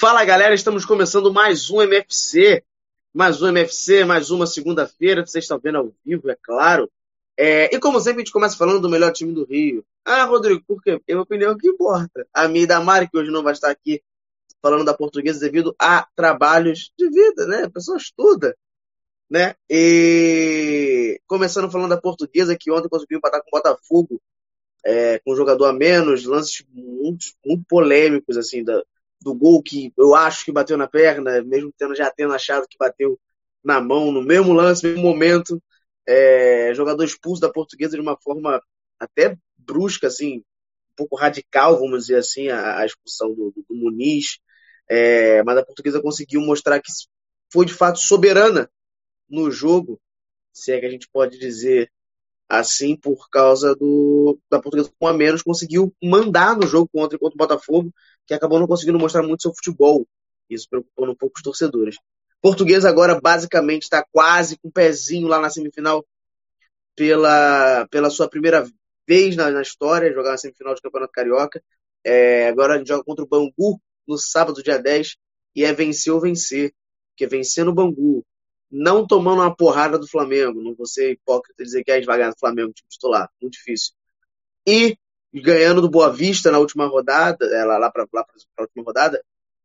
Fala galera, estamos começando mais um MFC. Mais um MFC, mais uma segunda-feira, vocês estão vendo ao vivo, é claro. É, e como sempre, a gente começa falando do melhor time do Rio. Ah, Rodrigo, por quê? É a opinião que importa. A minha e da Mari, que hoje não vai estar aqui falando da portuguesa devido a trabalhos de vida, né? A pessoa estuda né? E começando falando da portuguesa, que ontem conseguiu empatar com o Botafogo, é, com um jogador a menos, lances muito, muito polêmicos, assim, da, do gol que eu acho que bateu na perna, mesmo tendo já tendo achado que bateu na mão, no mesmo lance, no mesmo momento. É, jogador expulso da portuguesa de uma forma até brusca, assim, um pouco radical, vamos dizer assim, a, a expulsão do, do, do Muniz. É, mas a portuguesa conseguiu mostrar que foi de fato soberana no jogo, se é que a gente pode dizer assim, por causa do da Portuguesa com a menos, conseguiu mandar no jogo contra, contra o Botafogo, que acabou não conseguindo mostrar muito seu futebol. Isso preocupando um pouco os torcedores. Portuguesa agora basicamente está quase com o um pezinho lá na semifinal pela, pela sua primeira vez na, na história, jogar na semifinal de Campeonato Carioca. É, agora a gente joga contra o Bangu no sábado, dia 10, e é vencer ou vencer. Porque vencer no Bangu, não tomando uma porrada do Flamengo. Não vou ser hipócrita dizer que é esvagar do Flamengo, tipo titular. Muito difícil. E ganhando do Boa Vista na última rodada, é, lá, lá para a última rodada,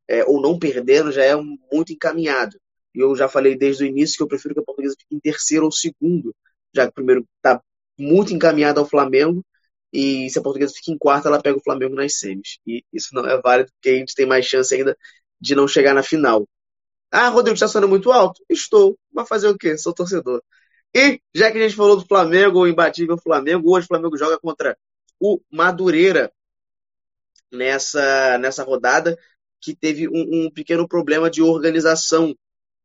é, ou não perdendo, já é um, muito encaminhado. E eu já falei desde o início que eu prefiro que a Portuguesa fique em terceiro ou segundo, já que o primeiro está muito encaminhado ao Flamengo. E se a Portuguesa fica em quarto, ela pega o Flamengo nas semis. E isso não é válido, porque a gente tem mais chance ainda de não chegar na final. Ah, Rodrigo, está sonando muito alto? Estou. Mas fazer o quê? Sou torcedor. E, já que a gente falou do Flamengo, o imbatível Flamengo, hoje o Flamengo joga contra o Madureira nessa, nessa rodada, que teve um, um pequeno problema de organização.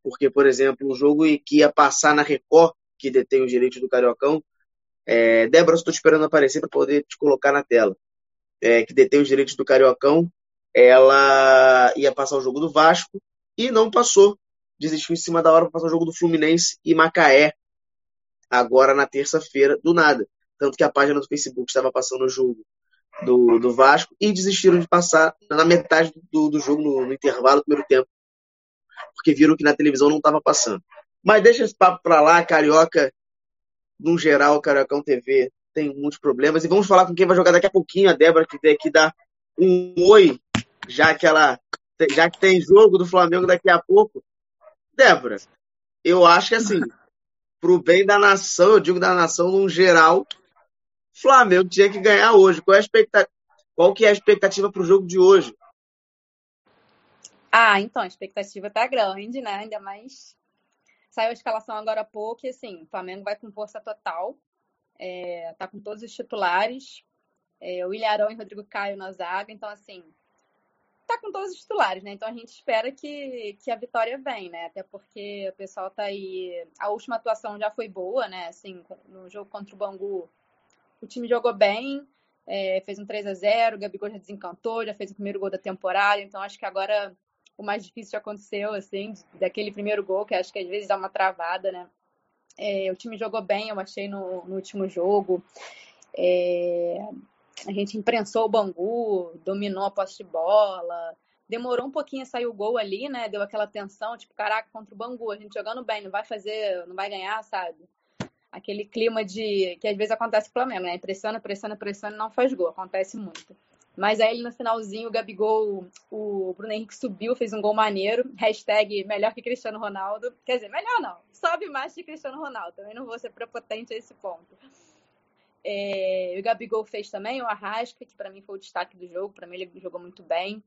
Porque, por exemplo, o jogo que ia passar na Record, que detém os direitos do Cariocão, é, Débora, estou esperando aparecer para poder te colocar na tela, é, que detém os direitos do Cariocão, ela ia passar o jogo do Vasco, e não passou. Desistiu em cima da hora para passar o jogo do Fluminense e Macaé, agora na terça-feira, do nada. Tanto que a página do Facebook estava passando o jogo do, do Vasco e desistiram de passar na metade do, do jogo, no, no intervalo do primeiro tempo, porque viram que na televisão não estava passando. Mas deixa esse papo para lá, Carioca, no geral, Cariocão TV tem muitos problemas. E vamos falar com quem vai jogar daqui a pouquinho, a Débora, que tem aqui dar um oi, já que ela já que tem jogo do Flamengo daqui a pouco. Débora, eu acho que assim, pro bem da nação, eu digo da nação no geral, Flamengo tinha que ganhar hoje. Qual é a expectativa? Qual que é a expectativa para o jogo de hoje? Ah, então, a expectativa tá grande, né? Ainda mais saiu a escalação agora há pouco e assim, o Flamengo vai com força total. É, tá com todos os titulares. É, o Ilharão e Rodrigo Caio na zaga, então assim, tá com todos os titulares, né? Então a gente espera que, que a vitória venha, né? Até porque o pessoal tá aí. A última atuação já foi boa, né? Assim, no jogo contra o Bangu, o time jogou bem, é, fez um 3 a 0 o Gabigol já desencantou, já fez o primeiro gol da temporada, então acho que agora o mais difícil já aconteceu, assim, daquele primeiro gol, que acho que às vezes dá uma travada, né? É, o time jogou bem, eu achei no, no último jogo. É, a gente imprensou o Bangu, dominou a posse de bola, demorou um pouquinho a sair o gol ali, né? Deu aquela tensão, tipo, caraca, contra o Bangu, a gente jogando bem, não vai fazer, não vai ganhar, sabe? Aquele clima de que às vezes acontece com o Flamengo, né? Pressiona, pressiona, pressiona não faz gol, acontece muito. Mas aí no finalzinho o Gabigol, o Bruno Henrique subiu, fez um gol maneiro. Hashtag melhor que Cristiano Ronaldo. Quer dizer, melhor não. Sobe mais que Cristiano Ronaldo. Também não vou ser prepotente a esse ponto. É, o Gabigol fez também, o Arrasca, que para mim foi o destaque do jogo, para mim ele jogou muito bem.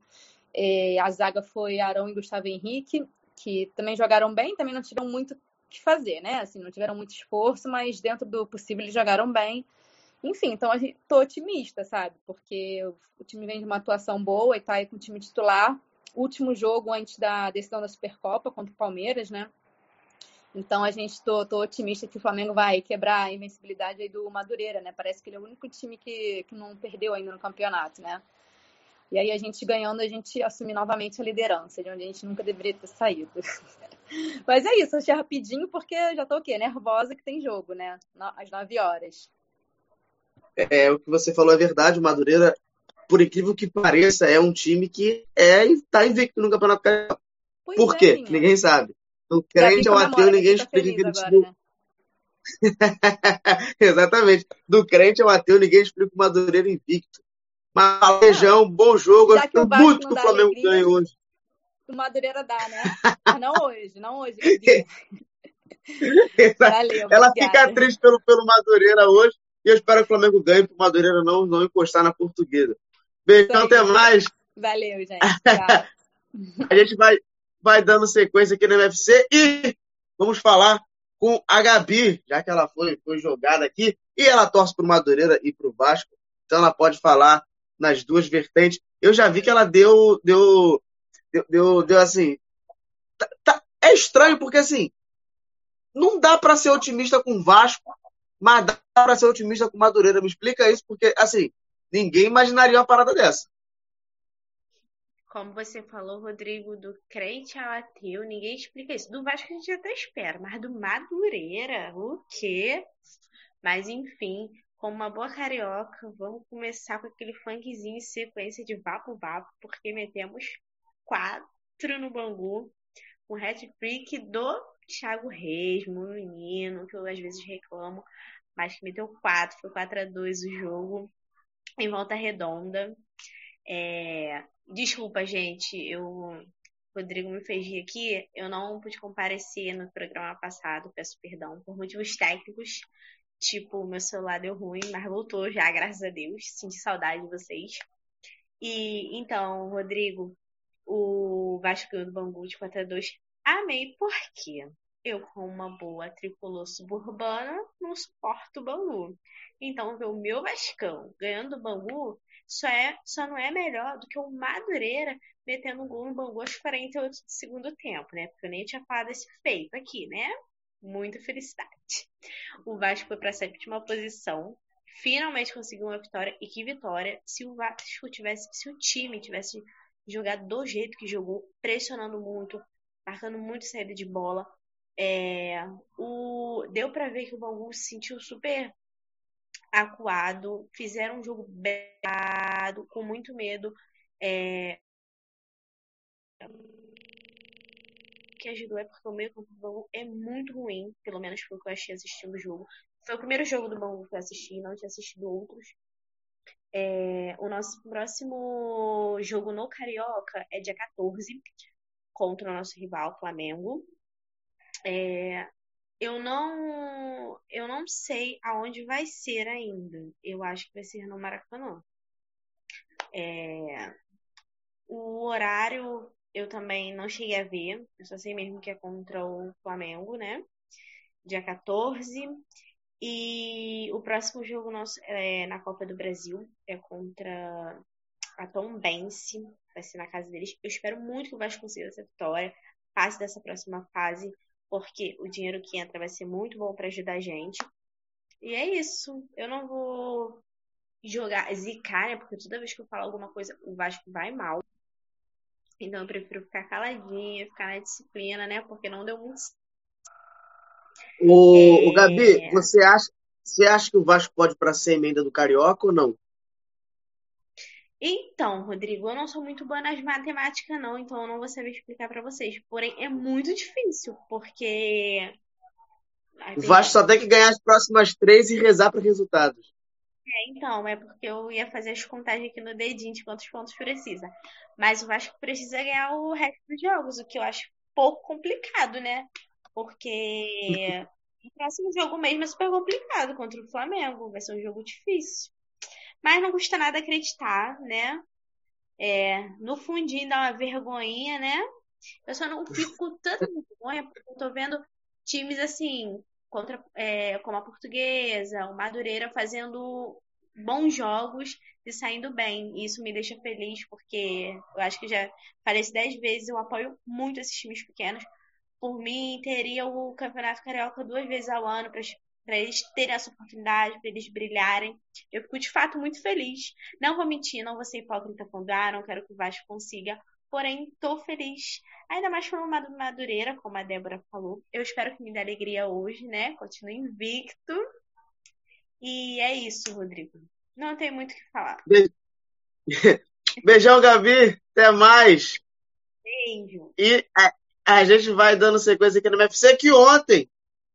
É, a zaga foi Arão e Gustavo Henrique, que também jogaram bem, também não tiveram muito que fazer, né? Assim, não tiveram muito esforço, mas dentro do possível eles jogaram bem. Enfim, então a gente tô otimista, sabe? Porque o time vem de uma atuação boa e tá aí com o time titular. Último jogo antes da decisão da Supercopa contra o Palmeiras, né? Então a gente tô, tô otimista que o Flamengo vai quebrar a invencibilidade do Madureira, né? Parece que ele é o único time que, que não perdeu ainda no campeonato, né? E aí a gente ganhando, a gente assume novamente a liderança, de onde a gente nunca deveria ter saído. Mas é isso, achei rapidinho porque já tô o quê? Nervosa que tem jogo, né? Às 9 horas. É, o que você falou é verdade, o Madureira, por incrível que pareça, é um time que é, tá invicto no Campeonato Carioca. Por é, quê? Ninguém sabe. Do crente ao ateu, ninguém tá explica agora, time. Né? Exatamente. Do crente ao ateu, ninguém explica o Madureira invicto. Mas bom jogo. Já Eu muito que o Flamengo alegria, ganhe hoje. O Madureira dá, né? Mas não hoje, não hoje. Valeu, Ela obrigada. fica triste pelo, pelo Madureira hoje e eu espero que o Flamengo ganhe para o Madureira não, não encostar na portuguesa. Beijão, até mais. Valeu, gente. a gente vai, vai dando sequência aqui no UFC e vamos falar com a Gabi, já que ela foi, foi jogada aqui, e ela torce para o Madureira e para o Vasco, então ela pode falar nas duas vertentes. Eu já vi que ela deu, deu, deu, deu, deu assim. Tá, tá, é estranho porque assim, não dá para ser otimista com o Vasco, mas dá para ser otimista com Madureira. Me explica isso, porque assim, ninguém imaginaria uma parada dessa como você falou, Rodrigo, do crente ao ateu, ninguém explica isso. Do Vasco a gente até espera, mas do Madureira, o quê? Mas enfim, como uma boa carioca, vamos começar com aquele funkzinho em sequência de vapo vapo, porque metemos quatro no Bangu, um hat-trick do Thiago Reis, meu menino, que eu às vezes reclamo, mas que meteu quatro, foi 4 a 2 o jogo, em volta redonda. É, Desculpa, gente, eu o Rodrigo me fez rir aqui, eu não pude comparecer no programa passado, peço perdão, por motivos técnicos. Tipo, meu celular deu ruim, mas voltou já, graças a Deus. Senti saudade de vocês. E então, Rodrigo, o Vasco do Bangu de 4 a 2 amei porque eu, como uma boa tricolor suburbana, não suporto o Bangu. Então, ver o meu Vascão ganhando o Bangu só, é, só não é melhor do que o Madureira metendo um gol no Bangu aos 48 do segundo tempo, né? Porque eu nem tinha falado esse feito aqui, né? Muita felicidade. O Vasco foi para a sétima posição. Finalmente conseguiu uma vitória. E que vitória! Se o Vasco tivesse, se o time tivesse jogado do jeito que jogou, pressionando muito, marcando muito saída de bola, é, o, deu para ver que o Bangu se sentiu super acuado, fizeram um jogo bem com muito medo. É... Que ajudou é porque o meio campo do Bangu é muito ruim, pelo menos foi o que eu achei assistindo o jogo. Foi o primeiro jogo do Bangu que eu assisti, não tinha assistido outros. É... o nosso próximo jogo no Carioca é dia 14, contra o nosso rival, Flamengo. É, eu não, eu não sei aonde vai ser ainda. Eu acho que vai ser no Maracanã. É, o horário eu também não cheguei a ver. Eu só sei mesmo que é contra o Flamengo, né? Dia 14. E o próximo jogo nosso é na Copa do Brasil. É contra a Tom Bense. Vai ser na casa deles. Eu espero muito que o Vasco consiga essa vitória. Passe dessa próxima fase porque o dinheiro que entra vai ser muito bom para ajudar a gente. E é isso. Eu não vou jogar zicar, né? Porque toda vez que eu falo alguma coisa, o Vasco vai mal. Então eu prefiro ficar caladinha, ficar na disciplina, né? Porque não deu muito o, é... o Gabi, você acha, você acha que o Vasco pode para ser emenda do Carioca ou não? Então, Rodrigo, eu não sou muito boa nas matemáticas, não, então eu não vou saber explicar para vocês. Porém, é muito difícil, porque. Ai, o Vasco só tem que ganhar as próximas três e rezar para resultados. É, então, é porque eu ia fazer as contagens aqui no dedinho de quantos pontos precisa. Mas o Vasco precisa ganhar o resto dos jogos, o que eu acho pouco complicado, né? Porque o próximo jogo mesmo é super complicado contra o Flamengo. Vai ser um jogo difícil. Mas não custa nada acreditar, né? É, no fundinho dá uma vergonhinha, né? Eu só não fico com tanta vergonha porque eu tô vendo times assim, contra, é, como a Portuguesa, o Madureira, fazendo bons jogos e saindo bem. E isso me deixa feliz, porque eu acho que já falei isso dez vezes, eu apoio muito esses times pequenos. Por mim, teria o Campeonato Carioca duas vezes ao ano para eles terem essa oportunidade, para eles brilharem. Eu fico de fato muito feliz. Não vou mentir, não vou ser hipócrita quando ah, não quero que o Vasco consiga. Porém, estou feliz. Ainda mais uma Madureira, como a Débora falou. Eu espero que me dê alegria hoje, né? Continue invicto. E é isso, Rodrigo. Não tem muito o que falar. Beijão, Gabi. Até mais. Beijo. E a, gente vai dando sequência aqui no MFC, que ontem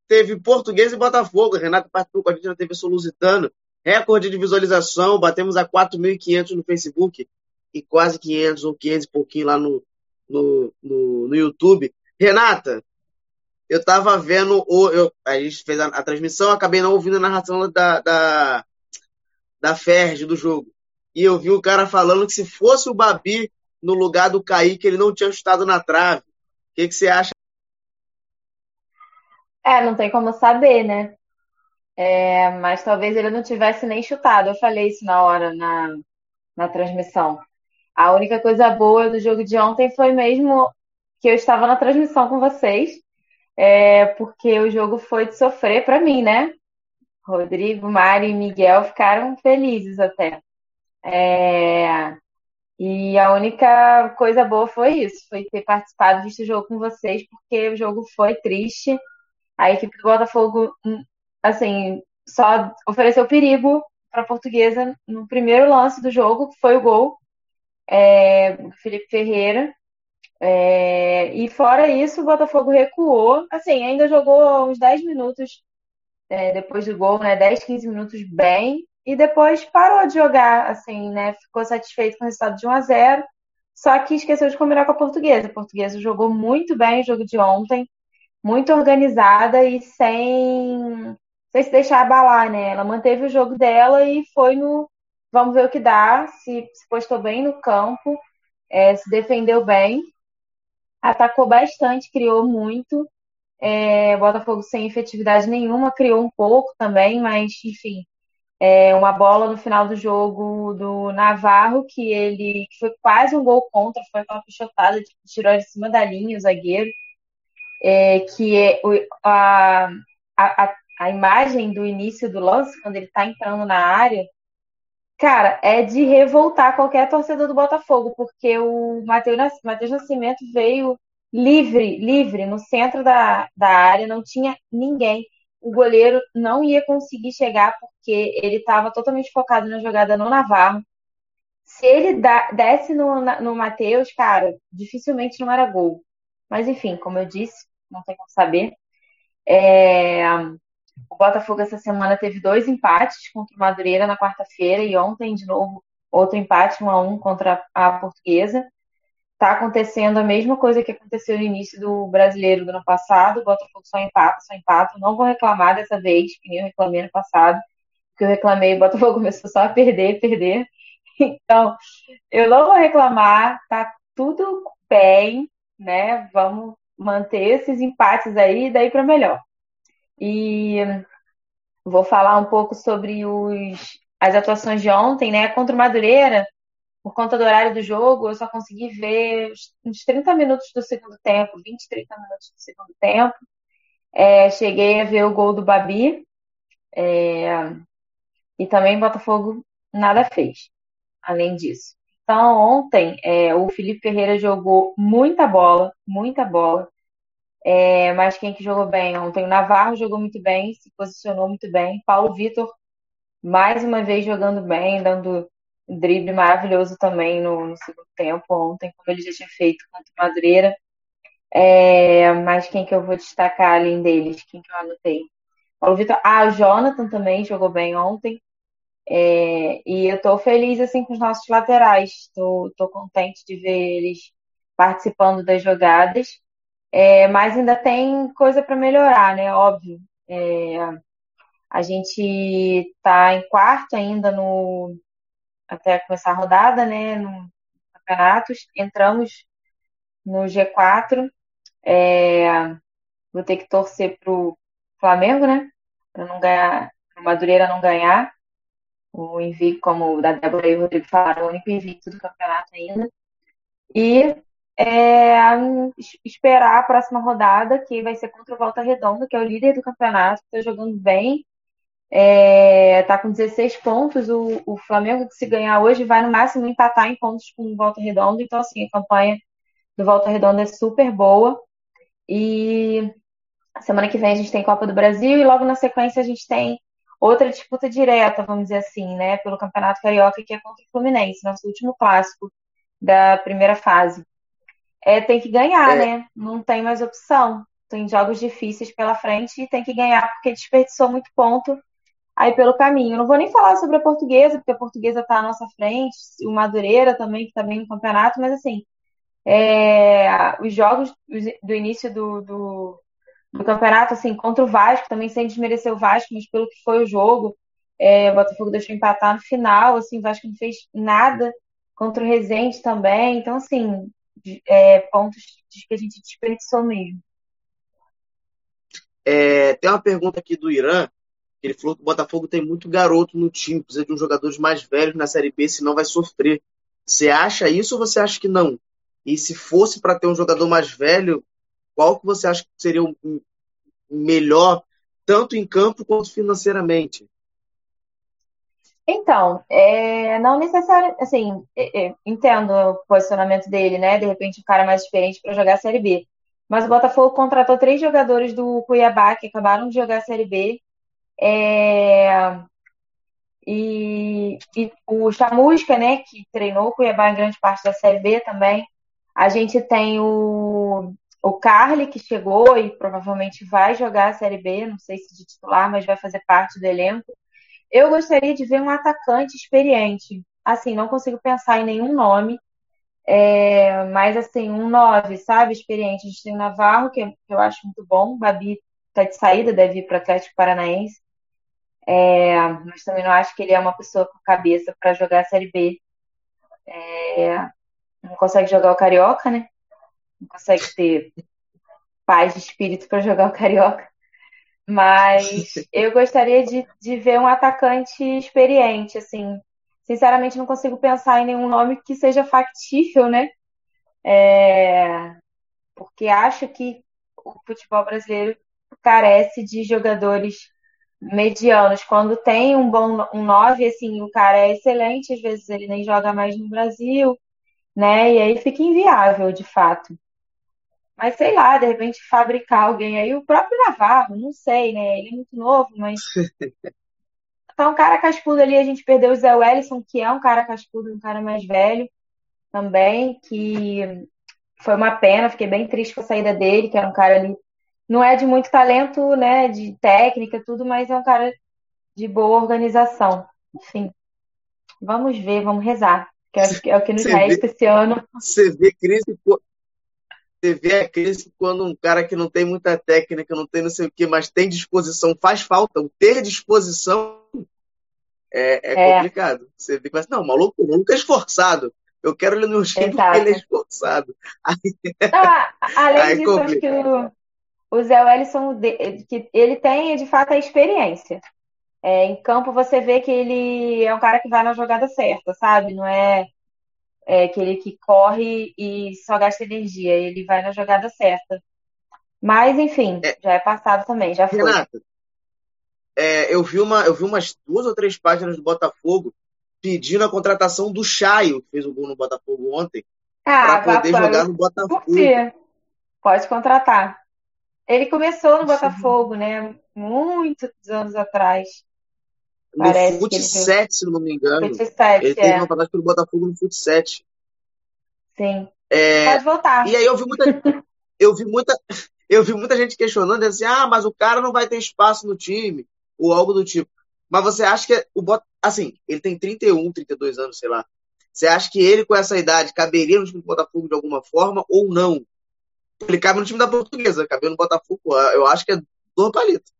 teve Português e Botafogo. Renato participou com a gente na TV Solusitano. Recorde de visualização, batemos a 4.500 no Facebook e quase 500 ou 500 e pouquinho lá no, no, no, no YouTube. Renata, eu tava vendo, o, eu, a gente fez a, a, transmissão, acabei não ouvindo a narração da, da, da Ferg do jogo. E eu vi o cara falando que se fosse o Babi no lugar do Kaique, ele não tinha chutado na trave. Que, que você acha? É, não tem como saber, né? É, mas talvez ele não tivesse nem chutado. Eu falei isso na hora, na, na transmissão. A única coisa boa do jogo de ontem foi mesmo que eu estava na transmissão com vocês é, porque o jogo foi de sofrer para mim, né? Rodrigo, Mário e Miguel ficaram felizes até. É, e a única coisa boa foi isso, foi ter participado deste jogo com vocês, porque o jogo foi triste. A equipe do Botafogo, hum, assim, só ofereceu perigo para a portuguesa no primeiro lance do jogo, que foi o gol é, Felipe Ferreira. É, e fora isso, o Botafogo recuou. Assim, ainda jogou uns 10 minutos é, depois do gol, né? 10, 15 minutos bem. E depois parou de jogar, assim, né? Ficou satisfeito com o resultado de 1 a 0 Só que esqueceu de combinar com a portuguesa. A portuguesa jogou muito bem o jogo de ontem, muito organizada e sem, sem se deixar abalar, né? Ela manteve o jogo dela e foi no. Vamos ver o que dá. Se, se postou bem no campo, é, se defendeu bem atacou bastante, criou muito. É, Botafogo sem efetividade nenhuma, criou um pouco também, mas enfim, é, uma bola no final do jogo do Navarro, que ele que foi quase um gol contra, foi uma pichotada, tirou de cima da linha o zagueiro, é, que é a, a, a imagem do início do lance, quando ele está entrando na área, cara, é de revoltar qualquer torcedor do Botafogo, porque o Matheus Nascimento veio livre, livre, no centro da, da área, não tinha ninguém. O goleiro não ia conseguir chegar porque ele estava totalmente focado na jogada no Navarro. Se ele desse no, no Matheus, cara, dificilmente não era gol. Mas enfim, como eu disse, não tem como saber. É, o Botafogo essa semana teve dois empates contra o Madureira na quarta-feira e ontem, de novo, outro empate, um a um contra a Portuguesa. Está acontecendo a mesma coisa que aconteceu no início do brasileiro do ano passado. O Botafogo só empata, só empata. Não vou reclamar dessa vez, que nem eu reclamei no passado. Porque eu reclamei, o Botafogo começou só a perder, perder. Então, eu não vou reclamar, tá tudo bem, né? Vamos manter esses empates aí, daí para melhor. E vou falar um pouco sobre os, as atuações de ontem, né? Contra o Madureira, por conta do horário do jogo, eu só consegui ver uns 30 minutos do segundo tempo, 20, 30 minutos do segundo tempo. É, cheguei a ver o gol do Babi. É, e também Botafogo nada fez, além disso. Então, ontem, é, o Felipe Ferreira jogou muita bola, muita bola. É, mas quem que jogou bem ontem? O Navarro jogou muito bem, se posicionou muito bem. Paulo Vitor, mais uma vez jogando bem, dando drible maravilhoso também no, no, segundo tempo ontem, como ele já tinha feito contra o Madureira. É, mas quem que eu vou destacar além deles? Quem que eu anotei? Paulo Vitor. Ah, o Jonathan também jogou bem ontem. É, e eu tô feliz assim com os nossos laterais. Tô, tô contente de ver eles participando das jogadas. É, mas ainda tem coisa para melhorar, né? Óbvio. É, a gente está em quarto ainda no até começar a rodada, né? No campeonatos. Entramos no G4. É, vou ter que torcer pro Flamengo, né? Para não ganhar, o Madureira não ganhar. O invicto, como o da Débora e o Rodrigo falaram, o único invicto do campeonato ainda. E é, esperar a próxima rodada, que vai ser contra o Volta Redonda, que é o líder do campeonato, está jogando bem. É, tá com 16 pontos. O, o Flamengo, que se ganhar hoje, vai no máximo empatar em pontos com o Volta Redonda. Então, assim, a campanha do Volta Redonda é super boa. E semana que vem a gente tem Copa do Brasil e logo na sequência a gente tem outra disputa direta, vamos dizer assim, né, pelo Campeonato Carioca, que é contra o Fluminense, nosso último clássico da primeira fase. É, tem que ganhar, é. né? Não tem mais opção. Tem jogos difíceis pela frente e tem que ganhar porque desperdiçou muito ponto aí pelo caminho. Eu não vou nem falar sobre a portuguesa, porque a portuguesa está à nossa frente, o Madureira também, que está bem no campeonato, mas assim, é, os jogos do início do, do, do, campeonato, assim, contra o Vasco, também sem desmerecer o Vasco, mas pelo que foi o jogo, é, o Botafogo deixou empatar no final, assim, o Vasco não fez nada contra o Rezende também, então, assim, é, pontos que a gente desperdiçou mesmo. É, tem uma pergunta aqui do Irã, ele falou que o Botafogo tem muito garoto no time, precisa de uns jogadores mais velhos na Série B, senão vai sofrer. Você acha isso ou você acha que não? E se fosse para ter um jogador mais velho, qual que você acha que seria o melhor, tanto em campo quanto financeiramente? Então, é, não necessariamente, assim, é, é, entendo o posicionamento dele, né? De repente, um cara mais experiente para jogar a Série B. Mas o Botafogo contratou três jogadores do Cuiabá que acabaram de jogar a Série B. É, e, e, o Chamusca, né, que treinou o Cuiabá em grande parte da Série B também, a gente tem o, o Carly, que chegou e provavelmente vai jogar a Série B, não sei se de titular, mas vai fazer parte do elenco. Eu gostaria de ver um atacante experiente. Assim, não consigo pensar em nenhum nome, é, mas assim, um 9, sabe? Experiente. A gente tem o Navarro, que, eu acho muito bom. O Babi tá de saída, deve ir para o Atlético Paranaense. É, mas também não acho que ele é uma pessoa com cabeça para jogar a Série B. É, não consegue jogar o Carioca, né? Não consegue ter paz de espírito para jogar o Carioca. Mas eu gostaria de, de ver um atacante experiente, assim. Sinceramente, não consigo pensar em nenhum nome que seja factível, né? É... Porque acho que o futebol brasileiro carece de jogadores medianos. Quando tem um bom um 9, assim, o cara é excelente, às vezes ele nem joga mais no Brasil, né? E aí fica inviável, de fato. Mas sei lá, de repente fabricar alguém aí, o próprio Navarro, não sei, né? Ele é muito novo, mas. Tá um cara cascudo ali, a gente perdeu o Zé Wellison, que é um cara cascudo, um cara mais velho também, que foi uma pena, fiquei bem triste com a saída dele, que era um cara ali. Não é de muito talento, né? De técnica, tudo, mas é um cara de boa organização. Enfim, vamos ver, vamos rezar que é o que nos resta esse ano. Você vê crise, você vê a crise quando um cara que não tem muita técnica, não tem não sei o que, mas tem disposição, faz falta. O ter disposição é, é, é. complicado. Você vê, mas não, o maluco, maluco é esforçado. Eu quero ele no time porque ele é esforçado. Aí, ah, além aí disso, acho que o, o Zé Wellison, que ele tem de fato a experiência. É, em campo você vê que ele é um cara que vai na jogada certa, sabe? Não é, é aquele que corre e só gasta energia, ele vai na jogada certa. Mas, enfim, é, já é passado também, já foi. Renata, é, eu, vi uma, eu vi umas duas ou três páginas do Botafogo pedindo a contratação do Chaio, que fez o gol no Botafogo ontem, ah, para poder jogar no Botafogo. Pode contratar. Ele começou no Botafogo, né? Muitos anos atrás. No Parece Fut 7, se não me engano. Fut 7, ele teve é. uma passagem pelo Botafogo no Fut 7. Sim. É, Pode voltar. E aí eu vi muita, eu vi muita, eu vi muita gente questionando, assim, ah, mas o cara não vai ter espaço no time, ou algo do tipo. Mas você acha que o Bot... assim, ele tem 31, 32 anos, sei lá. Você acha que ele com essa idade caberia no time do Botafogo de alguma forma ou não? Ele cabe no time da Portuguesa, cabe no Botafogo, eu acho que é do palito.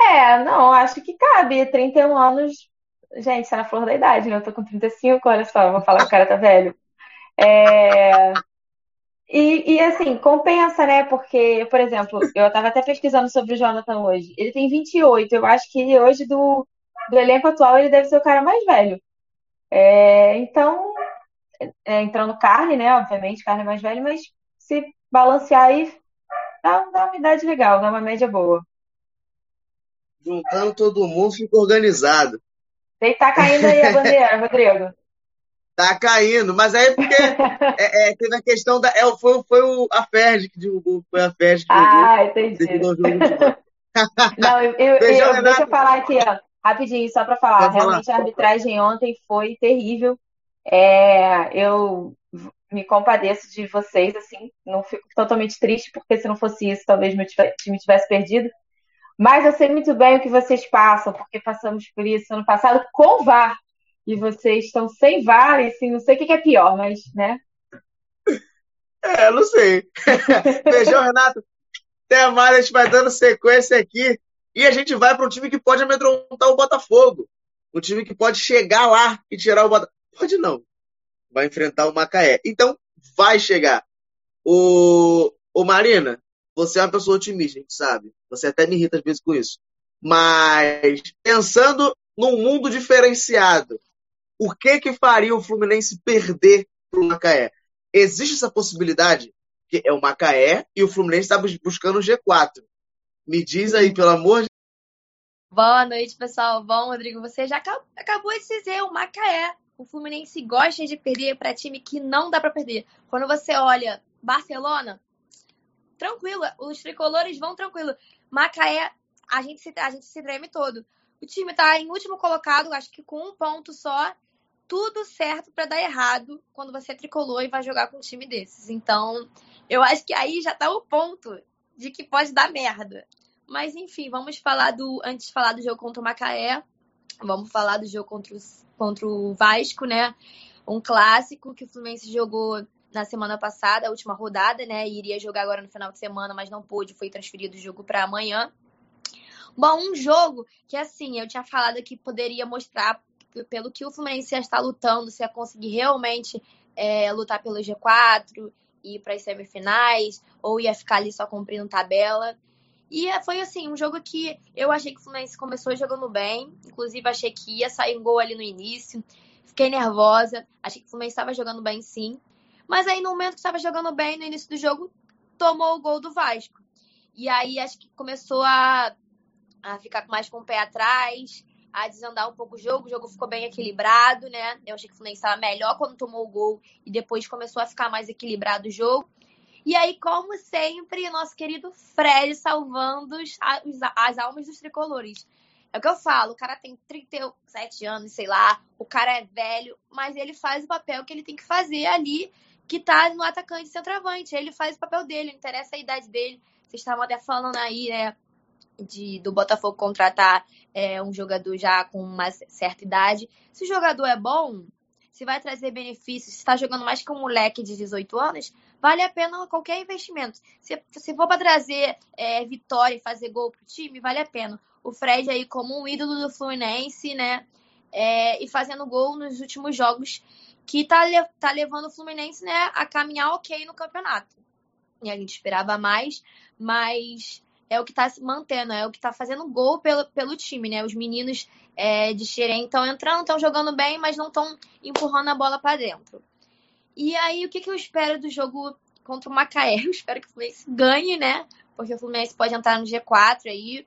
É, não, acho que cabe. 31 anos, gente, é na flor da idade, né? Eu tô com 35, olha só, vou falar que o cara tá velho. É... E, e, assim, compensa, né? Porque, por exemplo, eu estava até pesquisando sobre o Jonathan hoje. Ele tem 28. Eu acho que hoje, do, do elenco atual, ele deve ser o cara mais velho. É, então, é, entrando carne, né? Obviamente, carne mais velha, mas se balancear aí, dá, dá uma idade legal, dá uma média boa. Juntando todo mundo, fica organizado. Tem tá caindo aí a bandeira, Rodrigo. Tá caindo, mas aí porque é, é, teve a questão da. É, foi, foi o, a Ferdi que divulgou. Foi a Ferdi que Ah, entendi. Não, eu, eu, eu deixa eu falar aqui, ó, rapidinho, só para falar. Realmente falar. a arbitragem ontem foi terrível. É, eu me compadeço de vocês, assim, não fico totalmente triste, porque se não fosse isso, talvez meu time tivesse perdido. Mas eu sei muito bem o que vocês passam, porque passamos por isso ano passado com VAR. E vocês estão sem VAR, e assim, não sei o que é pior, mas, né? É, não sei. Beijão, Renato. Até mais, a gente vai dando sequência aqui. E a gente vai para um time que pode amedrontar o Botafogo. Um time que pode chegar lá e tirar o Botafogo. Pode não. Vai enfrentar o Macaé. Então, vai chegar. O, o Marina, você é uma pessoa otimista, a gente sabe. Você até me irrita às vezes com isso. Mas, pensando num mundo diferenciado, o que que faria o Fluminense perder para o Macaé? Existe essa possibilidade? Que é o Macaé e o Fluminense está buscando o G4. Me diz aí, pelo amor de Boa noite, pessoal. Bom, Rodrigo, você já acabou de dizer o Macaé. O Fluminense gosta de perder para time que não dá para perder. Quando você olha Barcelona, tranquilo, os tricolores vão tranquilo. Macaé, a gente se, a gente se treme todo. O time está em último colocado, acho que com um ponto só. Tudo certo para dar errado quando você é tricolor e vai jogar com um time desses. Então, eu acho que aí já está o ponto de que pode dar merda. Mas enfim, vamos falar do. Antes de falar do jogo contra o Macaé, vamos falar do jogo contra, os, contra o Vasco, né? Um clássico que o Fluminense jogou na semana passada, a última rodada, né? E iria jogar agora no final de semana, mas não pôde, foi transferido o jogo para amanhã. Bom, um jogo que, assim, eu tinha falado que poderia mostrar pelo que o Fluminense ia estar lutando, se ia conseguir realmente é, lutar pelo G4, ir para as semifinais, ou ia ficar ali só cumprindo tabela. E foi assim, um jogo que eu achei que o Fluminense começou jogando bem. Inclusive, achei que ia sair um gol ali no início. Fiquei nervosa. Achei que o Fluminense estava jogando bem sim. Mas aí, no momento que estava jogando bem, no início do jogo, tomou o gol do Vasco. E aí, acho que começou a a ficar mais com o pé atrás, a desandar um pouco o jogo. O jogo ficou bem equilibrado, né? Eu achei que o Fluminense estava melhor quando tomou o gol e depois começou a ficar mais equilibrado o jogo. E aí, como sempre, nosso querido Fred salvando as almas dos tricolores. É o que eu falo, o cara tem 37 anos, sei lá, o cara é velho, mas ele faz o papel que ele tem que fazer ali, que tá no atacante centroavante. Ele faz o papel dele, não interessa a idade dele. Vocês estavam até falando aí, né, de, do Botafogo contratar é, um jogador já com uma certa idade. Se o jogador é bom, se vai trazer benefícios, se está jogando mais que um moleque de 18 anos, vale a pena qualquer investimento. Se, se for para trazer é, vitória e fazer gol pro time, vale a pena. O Fred aí como um ídolo do Fluminense, né? É, e fazendo gol nos últimos jogos, que tá, tá levando o Fluminense né, a caminhar ok no campeonato. E a gente esperava mais, mas é o que está se mantendo, é o que está fazendo gol pelo, pelo time, né? Os meninos é, de Xerém estão entrando, estão jogando bem, mas não estão empurrando a bola para dentro. E aí, o que, que eu espero do jogo contra o Macaé? Eu espero que o Fluminense ganhe, né? Porque o Fluminense pode entrar no G4 aí.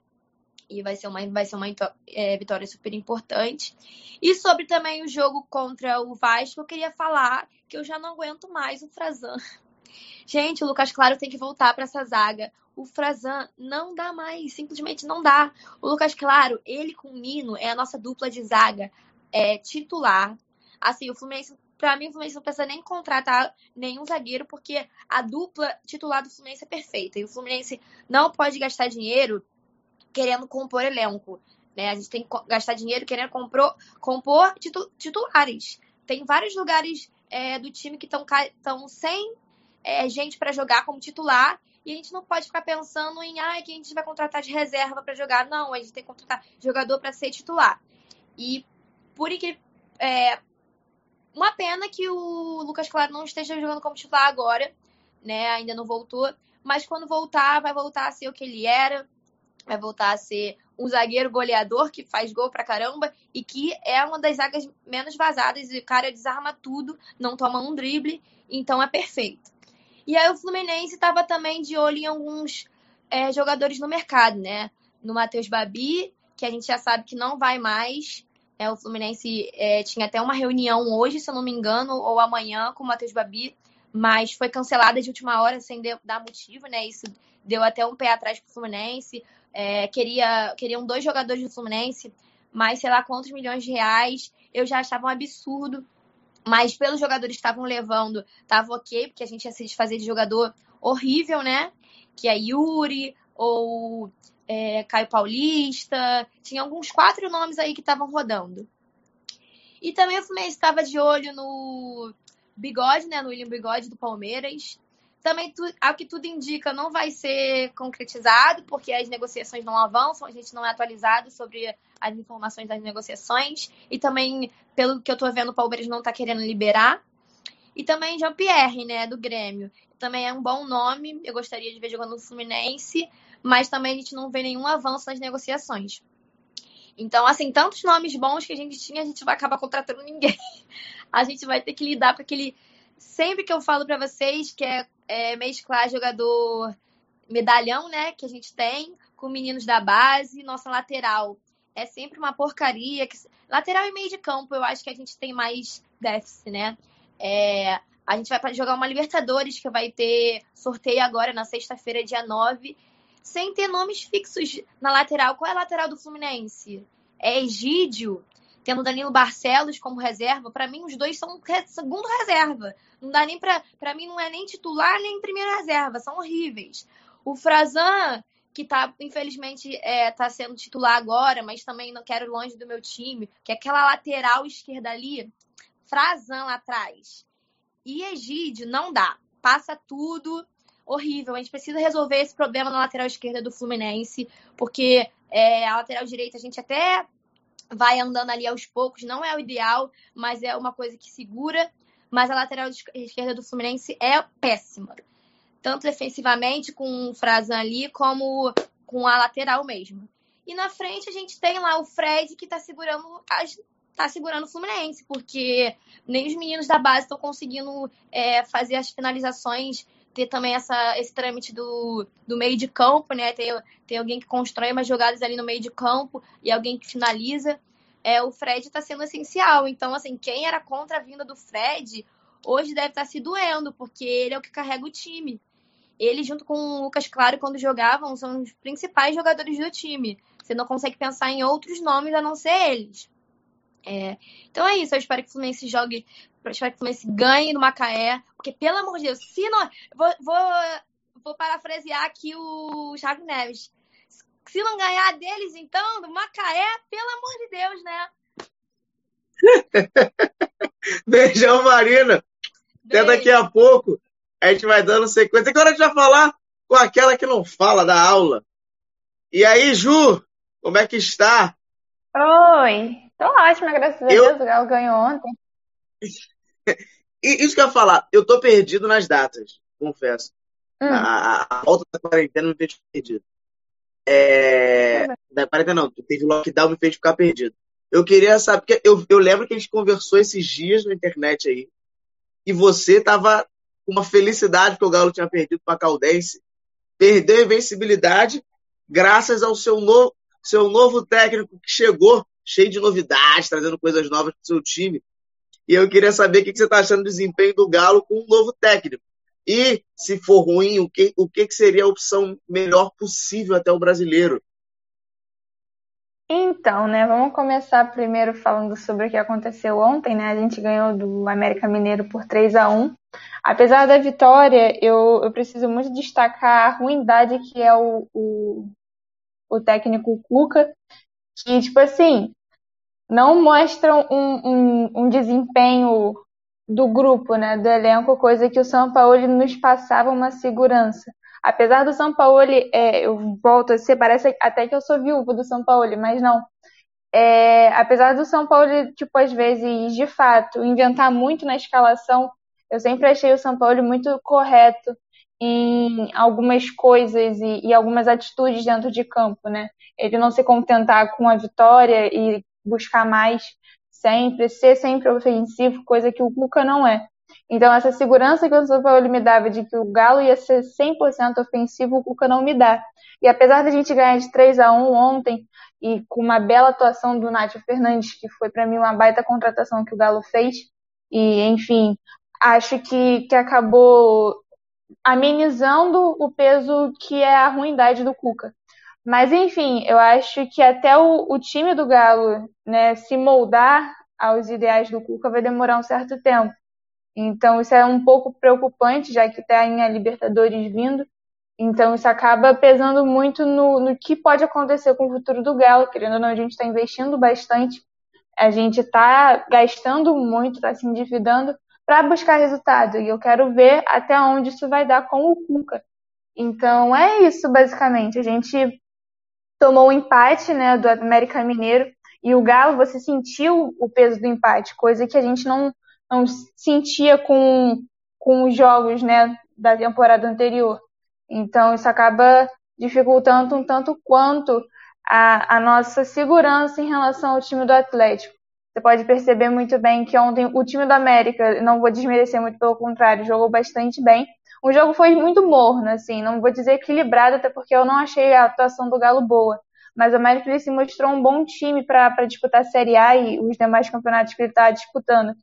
E vai ser uma, vai ser uma é, vitória super importante. E sobre também o jogo contra o Vasco, eu queria falar que eu já não aguento mais o Frazan. Gente, o Lucas Claro tem que voltar para essa zaga o Frazan não dá mais, simplesmente não dá. O Lucas Claro, ele com o Nino é a nossa dupla de zaga é, titular. Assim, o Fluminense, para mim, o Fluminense não precisa nem contratar nenhum zagueiro, porque a dupla titular do Fluminense é perfeita. E o Fluminense não pode gastar dinheiro querendo compor elenco. Né? A gente tem que gastar dinheiro querendo compor, compor titu, titulares. Tem vários lugares é, do time que estão sem é, gente para jogar como titular e a gente não pode ficar pensando em, ah, que a gente vai contratar de reserva para jogar. Não, a gente tem que contratar jogador para ser titular. E por é uma pena que o Lucas Claro não esteja jogando como titular agora. né? Ainda não voltou, mas quando voltar, vai voltar a ser o que ele era, vai voltar a ser um zagueiro goleador que faz gol pra caramba e que é uma das zagas menos vazadas e o cara desarma tudo, não toma um drible, então é perfeito. E aí o Fluminense estava também de olho em alguns é, jogadores no mercado, né? No Matheus Babi, que a gente já sabe que não vai mais. É, o Fluminense é, tinha até uma reunião hoje, se eu não me engano, ou amanhã com o Matheus Babi, mas foi cancelada de última hora sem dar motivo, né? Isso deu até um pé atrás pro Fluminense. É, queria, queriam dois jogadores do Fluminense, mas sei lá quantos milhões de reais. Eu já achava um absurdo mas pelos jogadores que estavam levando, tava ok, porque a gente ia se desfazer de jogador horrível, né? Que é Yuri ou é, Caio Paulista. Tinha alguns quatro nomes aí que estavam rodando. E também o Fluminense estava de olho no Bigode, né? No William Bigode do Palmeiras. Também, ao que tudo indica, não vai ser concretizado, porque as negociações não avançam, a gente não é atualizado sobre as informações das negociações. E também, pelo que eu tô vendo, o Palmeiras não tá querendo liberar. E também Jean-Pierre, né, do Grêmio. Também é um bom nome, eu gostaria de ver jogando no Fluminense, mas também a gente não vê nenhum avanço nas negociações. Então, assim, tantos nomes bons que a gente tinha, a gente vai acabar contratando ninguém. A gente vai ter que lidar com aquele sempre que eu falo para vocês que é, é, mesclar jogador medalhão, né, que a gente tem, com meninos da base, nossa lateral. É sempre uma porcaria. Que... Lateral e meio de campo, eu acho que a gente tem mais déficit, né? É, a gente vai jogar uma Libertadores, que vai ter sorteio agora na sexta-feira, dia 9, sem ter nomes fixos na lateral. Qual é a lateral do Fluminense? É Egídio? tendo Danilo Barcelos como reserva, para mim os dois são segundo reserva. Não dá nem para para mim não é nem titular nem primeira reserva, são horríveis. O Frazan que tá, infelizmente, é, tá sendo titular agora, mas também não quero longe do meu time, que é aquela lateral esquerda ali, Frazan lá atrás. E Egídio não dá. Passa tudo horrível. A gente precisa resolver esse problema na lateral esquerda do Fluminense, porque é, a lateral direita a gente até vai andando ali aos poucos, não é o ideal, mas é uma coisa que segura. Mas a lateral esquerda do Fluminense é péssima. Tanto defensivamente com o Frazan ali, como com a lateral mesmo. E na frente a gente tem lá o Fred que tá segurando as, tá segurando o Fluminense, porque nem os meninos da base estão conseguindo é, fazer as finalizações, ter também essa, esse trâmite do, do meio de campo, né? Tem, tem alguém que constrói umas jogadas ali no meio de campo e alguém que finaliza. É, o Fred está sendo essencial. Então, assim, quem era contra a vinda do Fred, hoje deve estar tá se doendo, porque ele é o que carrega o time. Ele, junto com o Lucas Claro, quando jogavam, são os principais jogadores do time. Você não consegue pensar em outros nomes a não ser eles. É, então é isso, eu espero que o Fluminense jogue, espero que o Fluminense ganhe no Macaé, porque pelo amor de Deus, se não. Vou, vou, vou parafrasear aqui o Thiago Neves. Se não ganhar deles, então, do Macaé, pelo amor de Deus, né? Beijão, Marina. Beijo. Até daqui a pouco a gente vai dando sequência. Agora a gente vai falar com aquela que não fala da aula. E aí, Ju, como é que está? Oi, tô ótima, graças a Deus. O Galo ganhou ontem. Isso que eu ia falar, eu tô perdido nas datas, confesso. Hum. A, a, volta da quarentena me fez perdido. É, da quarentena não, teve lockdown me fez ficar perdido. Eu queria saber, porque eu, eu lembro que a gente conversou esses dias na internet aí, e você tava com uma felicidade que o Galo tinha perdido para a Caldense. Perdeu a invencibilidade graças ao seu novo, seu novo técnico que chegou cheio de novidades, trazendo coisas novas para o seu time. E eu queria saber o que você está achando do desempenho do Galo com um novo técnico. E, se for ruim, o que, o que seria a opção melhor possível até o brasileiro? Então, né, vamos começar primeiro falando sobre o que aconteceu ontem, né? A gente ganhou do América Mineiro por 3 a 1 Apesar da vitória, eu, eu preciso muito destacar a ruindade que é o, o, o técnico Cuca, que, tipo assim, não mostram um, um, um desempenho do grupo, né, do elenco, coisa que o São Paulo nos passava uma segurança. Apesar do São Paulo, é, eu volto a ser, parece até que eu sou viúva do São Paulo, mas não. É, apesar do São Paulo, tipo, às vezes, de fato, inventar muito na escalação, eu sempre achei o São Paulo muito correto em algumas coisas e, e, algumas atitudes dentro de campo, né? Ele não se contentar com a vitória e buscar mais sempre, ser sempre ofensivo, coisa que o Cuca não é. Então, essa segurança que o São me dava de que o Galo ia ser 100% ofensivo, o Cuca não me dá. E apesar da gente ganhar de 3 a 1 ontem, e com uma bela atuação do Nátio Fernandes, que foi para mim uma baita contratação que o Galo fez, e enfim, acho que, que acabou amenizando o peso que é a ruindade do Cuca. Mas enfim, eu acho que até o, o time do Galo né, se moldar aos ideais do Cuca vai demorar um certo tempo. Então isso é um pouco preocupante, já que tem a Libertadores vindo. Então isso acaba pesando muito no, no que pode acontecer com o futuro do Galo. Querendo ou não, a gente está investindo bastante, a gente está gastando muito, está se endividando para buscar resultado. E eu quero ver até onde isso vai dar com o Cuca. Então é isso, basicamente. A gente tomou o um empate né, do América Mineiro e o Galo, você sentiu o peso do empate, coisa que a gente não, não sentia com, com os jogos né, da temporada anterior. Então, isso acaba dificultando um tanto quanto a, a nossa segurança em relação ao time do Atlético. Você pode perceber muito bem que ontem o time do América, não vou desmerecer muito, pelo contrário, jogou bastante bem. O jogo foi muito morno, assim, não vou dizer equilibrado, até porque eu não achei a atuação do Galo boa. Mas o América se mostrou um bom time para disputar a Série A e os demais campeonatos que ele está disputando.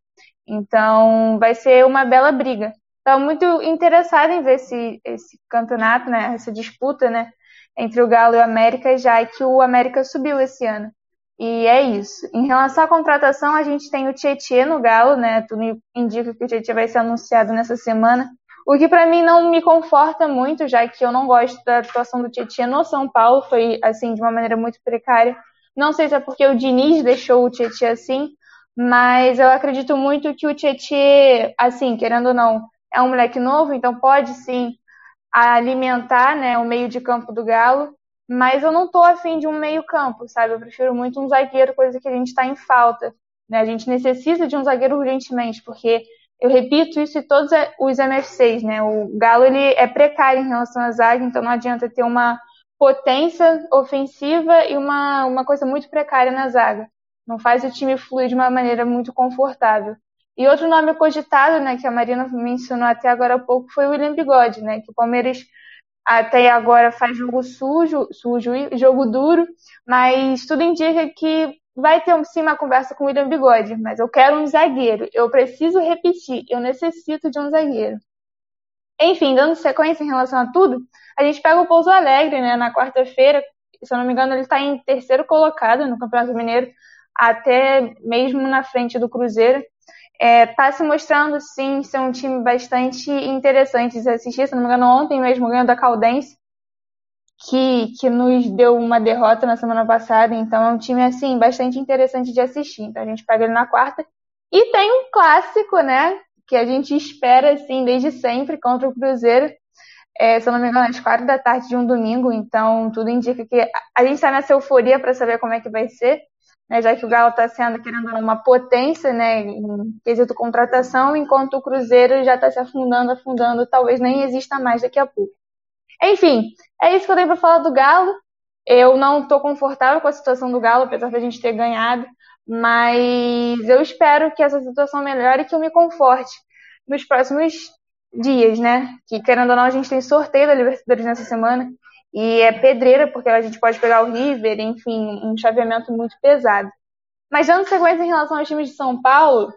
Então, vai ser uma bela briga. Estava muito interessada em ver esse, esse campeonato, né, essa disputa, né, entre o Galo e o América, já que o América subiu esse ano. E é isso. Em relação à contratação, a gente tem o Tietchan no Galo, né? Tudo indica que o Tietchan vai ser anunciado nessa semana. O que para mim não me conforta muito, já que eu não gosto da atuação do Tietchan no São Paulo, foi assim de uma maneira muito precária. Não sei se é porque o Diniz deixou o Tietchan assim, mas eu acredito muito que o Tietchan, assim, querendo ou não, é um moleque novo, então pode sim alimentar né, o meio de campo do Galo, mas eu não tô afim de um meio campo, sabe? Eu prefiro muito um zagueiro, coisa que a gente está em falta. Né? A gente necessita de um zagueiro urgentemente, porque eu repito isso em todos os MFCs, né? O Galo ele é precário em relação à zaga, então não adianta ter uma potência ofensiva e uma, uma coisa muito precária na zaga. Não faz o time fluir de uma maneira muito confortável. E outro nome cogitado, né, que a Marina mencionou até agora há pouco, foi o William Bigode, né, que o Palmeiras até agora faz jogo sujo, sujo e jogo duro, mas tudo indica que vai ter sim uma conversa com o William Bigode, mas eu quero um zagueiro. Eu preciso repetir, eu necessito de um zagueiro. Enfim, dando sequência em relação a tudo, a gente pega o Pouso Alegre, né, na quarta-feira, se eu não me engano, ele está em terceiro colocado no Campeonato Mineiro, até mesmo na frente do Cruzeiro está é, tá se mostrando, sim, ser um time bastante interessante de assistir. Se não me engano, ontem mesmo ganhou da Caldense, que, que nos deu uma derrota na semana passada. Então é um time, assim, bastante interessante de assistir. Então a gente pega ele na quarta. E tem um clássico, né? Que a gente espera, assim, desde sempre contra o Cruzeiro. É, se eu não me engano, às quatro da tarde de um domingo. Então tudo indica que a gente está nessa euforia para saber como é que vai ser né, já que o Galo está sendo, querendo uma potência né, em quesito contratação, enquanto o Cruzeiro já está se afundando, afundando, talvez nem exista mais daqui a pouco. Enfim, é isso que eu tenho para falar do Galo. Eu não estou confortável com a situação do Galo, apesar de a gente ter ganhado, mas eu espero que essa situação melhore e que eu me conforte nos próximos dias, né? Que querendo ou não, a gente tem sorteio da Libertadores nessa semana e é pedreira, porque a gente pode pegar o River, enfim, um chaveamento muito pesado. Mas dando sequência em relação aos times de São Paulo,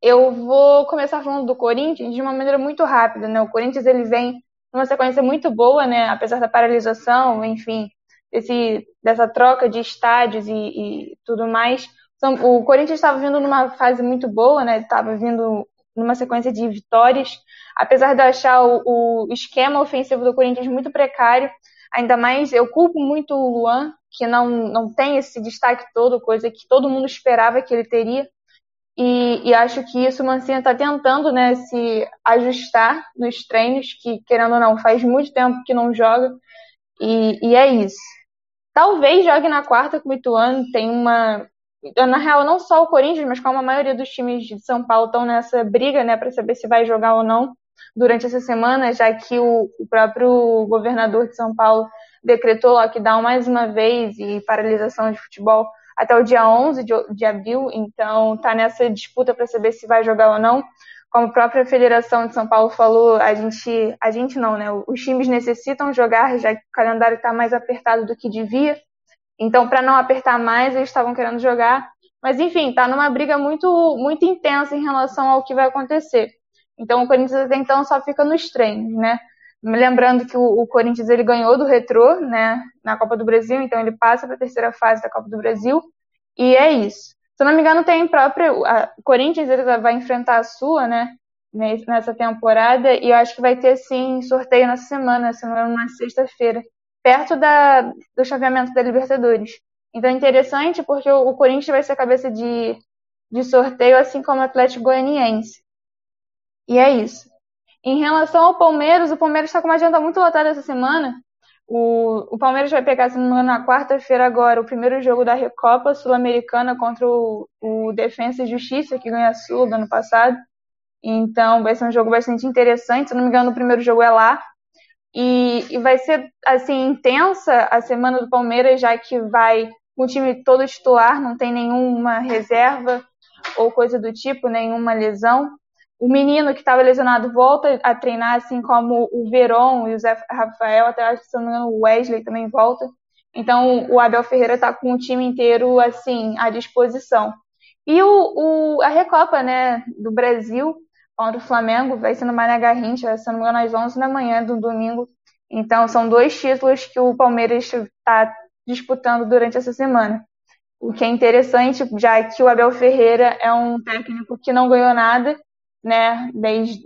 eu vou começar falando do Corinthians de uma maneira muito rápida, né? O Corinthians ele vem numa sequência muito boa, né? Apesar da paralisação, enfim, desse, dessa troca de estádios e, e tudo mais. O Corinthians estava vindo numa fase muito boa, né? Estava vindo numa sequência de vitórias apesar de eu achar o, o esquema ofensivo do Corinthians muito precário, ainda mais eu culpo muito o Luan, que não, não tem esse destaque todo, coisa que todo mundo esperava que ele teria. E, e acho que isso o Mancini está tentando né, se ajustar nos treinos, que querendo ou não, faz muito tempo que não joga. E, e é isso. Talvez jogue na quarta com o Ituano, tem uma. Na real, não só o Corinthians, mas como a maioria dos times de São Paulo estão nessa briga, né, para saber se vai jogar ou não. durante essa semana, já que o, o próprio governador de São Paulo decretou lockdown mais uma vez e paralisação de futebol até o dia 11 de, de abril, então está nessa disputa para saber se vai jogar ou não. Como a própria Federação de São Paulo falou, a gente, a gente não, né? Os times necessitam jogar, já que o calendário está mais apertado do que devia. Então, para não apertar mais, eles estavam querendo jogar. Mas, enfim, está numa briga muito, muito intensa em relação ao que vai acontecer. Então, o Corinthians até então só fica nos treinos, né? Lembrando que o, o, Corinthians ele ganhou do Retrô, né, na Copa do Brasil, então ele passa para a terceira fase da Copa do Brasil. E é isso. Se eu não me engano, tem própria. o Corinthians ele vai enfrentar a sua, né, nessa temporada, e eu acho que vai ter sim sorteio nessa semana, se não na sexta-feira, perto da, do chaveamento da Libertadores. Então é interessante porque o, o Corinthians vai ser a cabeça de, de sorteio, assim como o Atlético Goianiense. E é isso. Em relação ao Palmeiras, o Palmeiras está com uma agenda muito lotada essa semana. O, o Palmeiras vai pegar, se na quarta-feira agora, o primeiro jogo da Recopa Sul-Americana contra o, o Defensa e Justiça, que ganhou a Sul do ano passado. Então vai ser um jogo bastante interessante. Se não me engano, o primeiro jogo é lá. E, e vai ser assim intensa a semana do Palmeiras, já que vai com o time todo titular, não tem nenhuma reserva ou coisa do tipo, nenhuma lesão. O menino que estava lesionado volta a treinar, assim como o Veron e o Zé Rafael, até acho que se não me engano o Wesley também volta. Então o Abel Ferreira está com o time inteiro assim à disposição. E o, o, a Recopa né, do Brasil contra o Flamengo vai ser no Mané Garrincha, se não me engano, às 11 da manhã do domingo. Então são dois títulos que o Palmeiras está disputando durante essa semana. O que é interessante, já que o Abel Ferreira é um técnico que não ganhou nada né? Desde,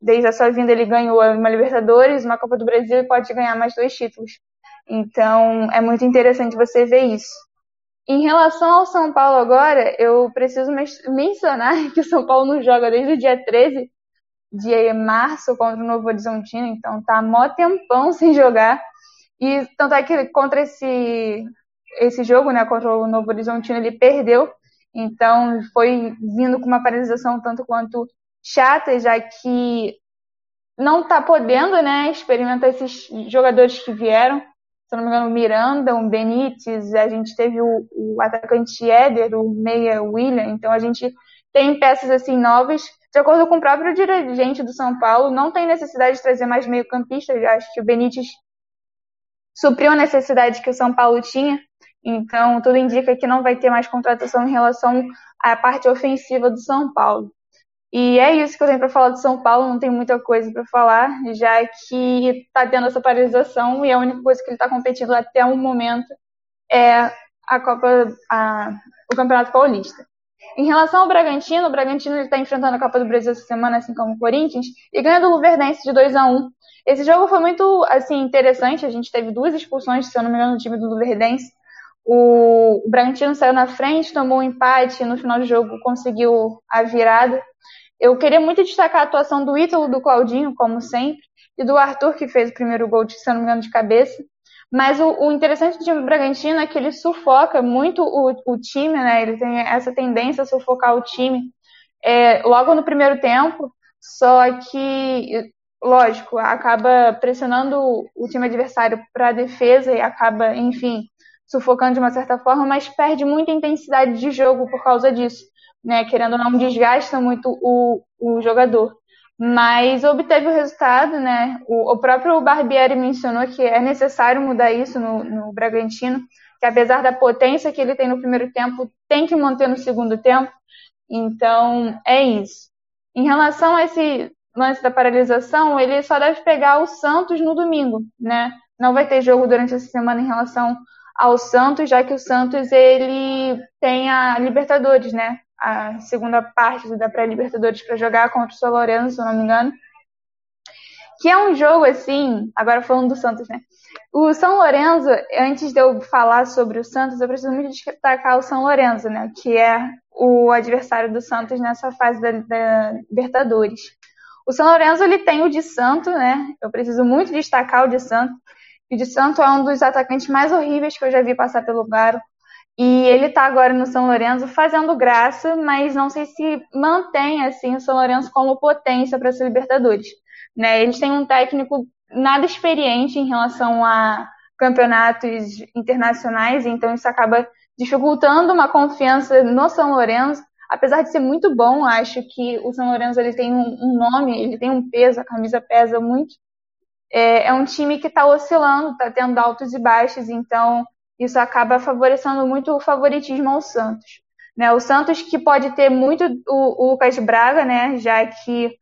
desde a sua vinda ele ganhou uma Libertadores, uma Copa do Brasil e pode ganhar mais dois títulos. Então é muito interessante você ver isso. Em relação ao São Paulo agora, eu preciso mencionar que o São Paulo não joga desde o dia 13 de março contra o Novo Horizontino, então tá mó tempão sem jogar. E tanto é que contra esse, esse jogo, né, contra o Novo Horizontino, ele perdeu. Então foi vindo com uma paralisação tanto quanto chata, já que não está podendo né, experimentar esses jogadores que vieram. Se não me engano, Miranda, o Benítez, a gente teve o, o atacante Éder, o meia William, então a gente tem peças assim novas. De acordo com o próprio dirigente do São Paulo, não tem necessidade de trazer mais meio-campistas. Acho que o Benítez supriu a necessidade que o São Paulo tinha. Então, tudo indica que não vai ter mais contratação em relação à parte ofensiva do São Paulo. E é isso que eu tenho para falar de São Paulo, não tem muita coisa para falar, já que está tendo essa paralisação e a única coisa que ele está competindo até o momento é a Copa, a, o Campeonato Paulista. Em relação ao Bragantino, o Bragantino está enfrentando a Copa do Brasil essa semana, assim como o Corinthians, e ganha do Luverdense de 2 a 1 Esse jogo foi muito assim interessante, a gente teve duas expulsões, se eu não me engano, no time do Luverdense. O, Bragantino saiu na frente, tomou um empate, e no final do jogo conseguiu a virada. Eu queria muito destacar a atuação do Ítalo, do Claudinho, como sempre, e do Arthur, que fez o primeiro gol, se não me engano, de cabeça. Mas o, o interessante do time Bragantino é que ele sufoca muito o, o, time, né? Ele tem essa tendência a sufocar o time é, logo no primeiro tempo, só que, lógico, acaba pressionando o time adversário para a defesa e acaba, enfim, sufocando de uma certa forma, mas perde muita intensidade de jogo por causa disso né? Querendo ou não, desgasta muito o, o jogador. Mas obteve o resultado, né? O, o próprio Barbieri mencionou que é necessário mudar isso no, no Bragantino, que apesar da potência que ele tem no primeiro tempo, tem que manter no segundo tempo. Então, é isso. Em relação a esse lance da paralisação, ele só deve pegar o Santos no domingo, né? Não vai ter jogo durante essa semana em relação ao Santos, já que o Santos ele tem a Libertadores, né? A segunda parte da pré-Libertadores para jogar contra o São Lourenço, se não me engano. Que é um jogo assim, agora falando do Santos, né? O São Lourenço, antes de eu falar sobre o Santos, eu preciso muito destacar o São Lourenço, né? Que é o adversário do Santos nessa fase da, da Libertadores. O São Lourenço ele tem o de Santo, né? Eu preciso muito destacar o de Santo. O de Santo é um dos atacantes mais horríveis que eu já vi passar pelo Garo. E ele está agora no São Lourenço fazendo graça, mas não sei se mantém assim o São Lourenço como potência para essa Libertadores. Né? Eles têm um técnico nada experiente em relação a campeonatos internacionais, então isso acaba dificultando uma confiança no São Lourenço. Apesar de ser muito bom, acho que o São Lourenço ele tem um, nome, ele tem um peso, a camisa pesa muito. É, é um time que está oscilando, está tendo altos e baixos, então isso acaba favorecendo muito o favoritismo ao Santos. Né? O Santos que pode ter muito o, o Lucas Braga, né? já que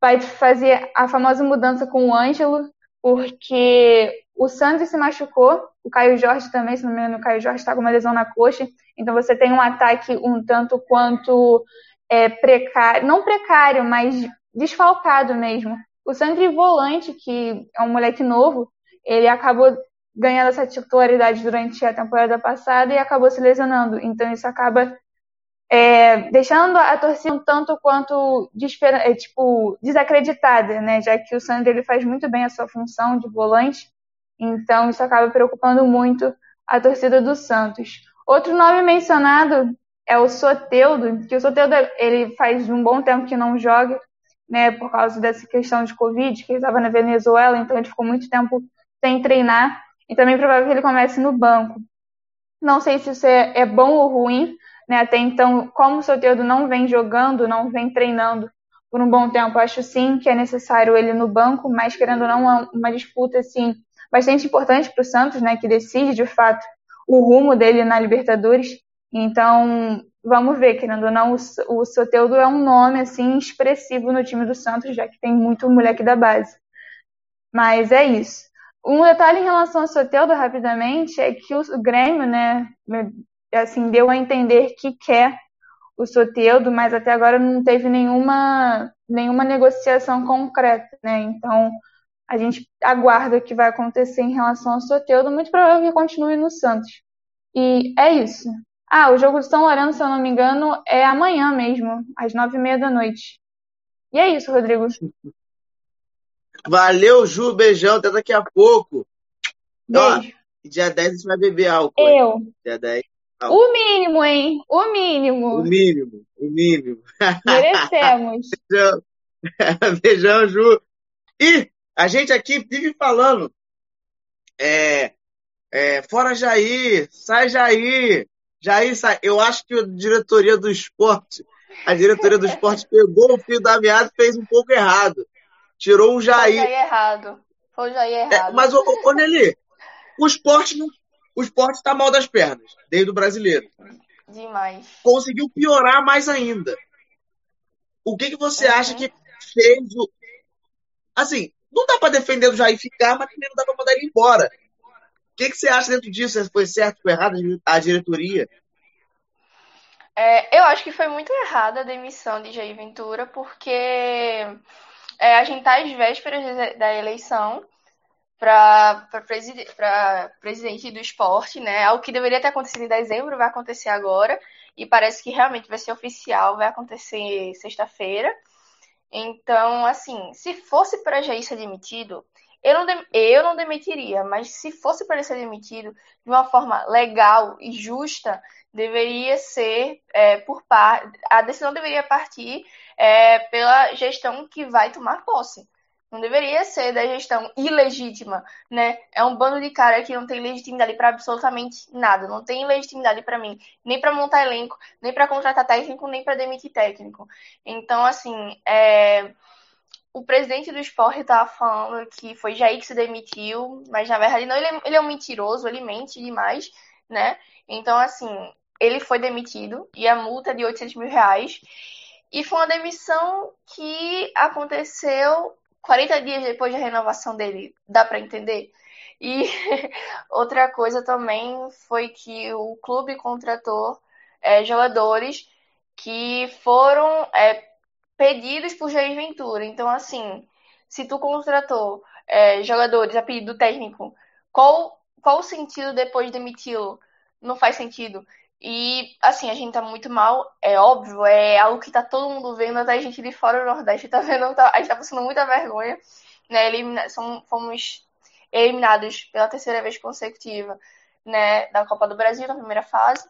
vai fazer a famosa mudança com o Ângelo, porque o Santos se machucou, o Caio Jorge também, se não me engano, o Caio Jorge está com uma lesão na coxa, então você tem um ataque um tanto quanto é, precário, não precário, mas desfalcado mesmo. O Sandri Volante, que é um moleque novo, ele acabou ganhando essa titularidade durante a temporada passada e acabou se lesionando. Então isso acaba é, deixando a torcida um tanto quanto é, tipo, desacreditada, né? Já que o Sandro ele faz muito bem a sua função de volante. Então isso acaba preocupando muito a torcida do Santos. Outro nome mencionado é o Soteudo, que o Soteudo ele faz um bom tempo que não joga, né, por causa dessa questão de Covid, que ele estava na Venezuela, então ele ficou muito tempo sem treinar. E também é provável que ele comece no banco. Não sei se isso é, é bom ou ruim, né? Até então, como o Soteldo não vem jogando, não vem treinando por um bom tempo, acho sim que é necessário ele no banco, mas querendo ou não, é uma disputa assim bastante importante para o Santos, né? Que decide de fato o rumo dele na Libertadores. Então, vamos ver, querendo ou não, o, o Soteldo é um nome assim expressivo no time do Santos, já que tem muito moleque da base. Mas é isso. Um detalhe em relação ao Soteldo, rapidamente, é que o Grêmio, né, assim, deu a entender que quer o Soteldo, mas até agora não teve nenhuma, nenhuma negociação concreta, né? Então, a gente aguarda o que vai acontecer em relação ao Soteldo, muito provável que continue no Santos. E é isso. Ah, o jogo do São Lourenço, se eu não me engano, é amanhã mesmo, às nove e meia da noite. E é isso, Rodrigo. Valeu, Ju. Beijão. Até daqui a pouco. Beijo. Ó, dia 10 a gente vai beber álcool. Eu. Hein? Dia 10. Álcool. O mínimo, hein? O mínimo. O mínimo. O mínimo. Merecemos. Beijão. Beijão, Ju. E a gente aqui vive falando. É, é, fora Jair, sai Jair. Jair sai. Eu acho que a diretoria do esporte, a diretoria do esporte pegou o fio da meada e fez um pouco errado. Tirou um Jair. Foi o Jair errado. Foi o Jair é, errado. É, mas, ô, ô, Nelly, o esporte não. O esporte tá mal das pernas, desde o brasileiro. Demais. Conseguiu piorar mais ainda. O que, que você uhum. acha que fez o. Assim, não dá para defender o Jair ficar, mas também não dá para mandar ele embora. O que, que você acha dentro disso? Foi certo, foi errado a diretoria? É, eu acho que foi muito errada a demissão de Jair Ventura, porque é, a gente está às vésperas da eleição para preside presidente do esporte, né? Algo que deveria ter acontecido em dezembro vai acontecer agora e parece que realmente vai ser oficial, vai acontecer sexta-feira. Então, assim, se fosse para Jair ser demitido, eu não, eu não demitiria, mas se fosse para ele ser demitido de uma forma legal e justa, deveria ser é, por parte. A decisão deveria partir é, pela gestão que vai tomar posse. Não deveria ser da gestão ilegítima, né? É um bando de cara que não tem legitimidade para absolutamente nada. Não tem legitimidade para mim, nem para montar elenco, nem para contratar técnico, nem para demitir técnico. Então, assim, é... o presidente do esporte estava falando que foi Jair que se demitiu, mas na verdade não. Ele é, ele é um mentiroso, ele mente demais, né? Então, assim, ele foi demitido e a multa é de 800 mil reais. E foi uma demissão que aconteceu 40 dias depois da renovação dele. Dá para entender? E outra coisa também foi que o clube contratou é, jogadores que foram é, pedidos por Jair Ventura. Então, assim, se tu contratou é, jogadores a pedido do técnico, qual, qual o sentido depois de demiti-lo? Não faz sentido. E, assim, a gente tá muito mal, é óbvio, é algo que tá todo mundo vendo, até a gente de fora do Nordeste tá vendo, tá, a gente tá passando muita vergonha, né? Elimina, somos, fomos eliminados pela terceira vez consecutiva né, da Copa do Brasil na primeira fase.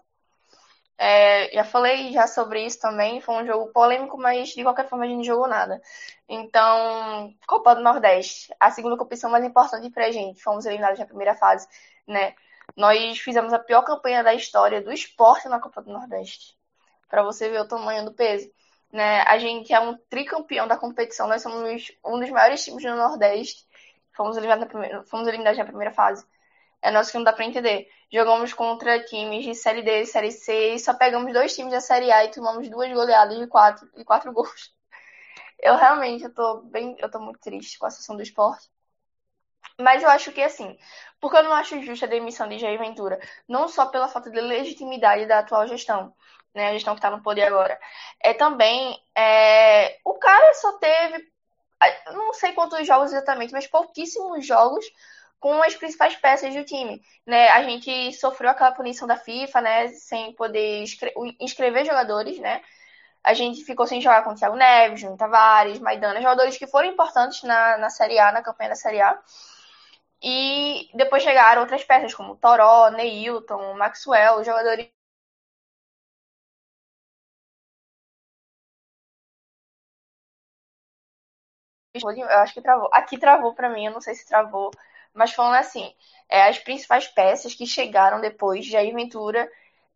É, já falei já sobre isso também. Foi um jogo polêmico, mas de qualquer forma a gente não jogou nada. Então, Copa do Nordeste, a segunda competição mais importante pra gente. Fomos eliminados na primeira fase, né? Nós fizemos a pior campanha da história do esporte na Copa do Nordeste. Para você ver o tamanho do peso. Né? A gente é um tricampeão da competição, nós somos um dos maiores times do Nordeste. Fomos eliminados na primeira, fomos eliminados na primeira fase. É nosso que não dá para entender. Jogamos contra times de Série D e Série C e só pegamos dois times da Série A e tomamos duas goleadas de quatro, de quatro gols. Eu realmente eu tô bem, eu tô muito triste com a situação do esporte. Mas eu acho que assim, porque eu não acho justa a demissão de Jair Ventura, não só pela falta de legitimidade da atual gestão, né, a gestão que está no poder agora, é também é, o cara só teve, não sei quantos jogos exatamente, mas pouquíssimos jogos com as principais peças do time, né? A gente sofreu aquela punição da FIFA, né, sem poder inscrever jogadores, né? A gente ficou sem jogar com o Thiago Neves, Júnior Tavares, Maidana, jogadores que foram importantes na, na Série A, na campanha da Série A. E depois chegaram outras peças, como Toró, Neilton, Maxwell, jogadores Eu acho que travou. Aqui travou para mim, eu não sei se travou. Mas falando assim, é, as principais peças que chegaram depois de Jair Ventura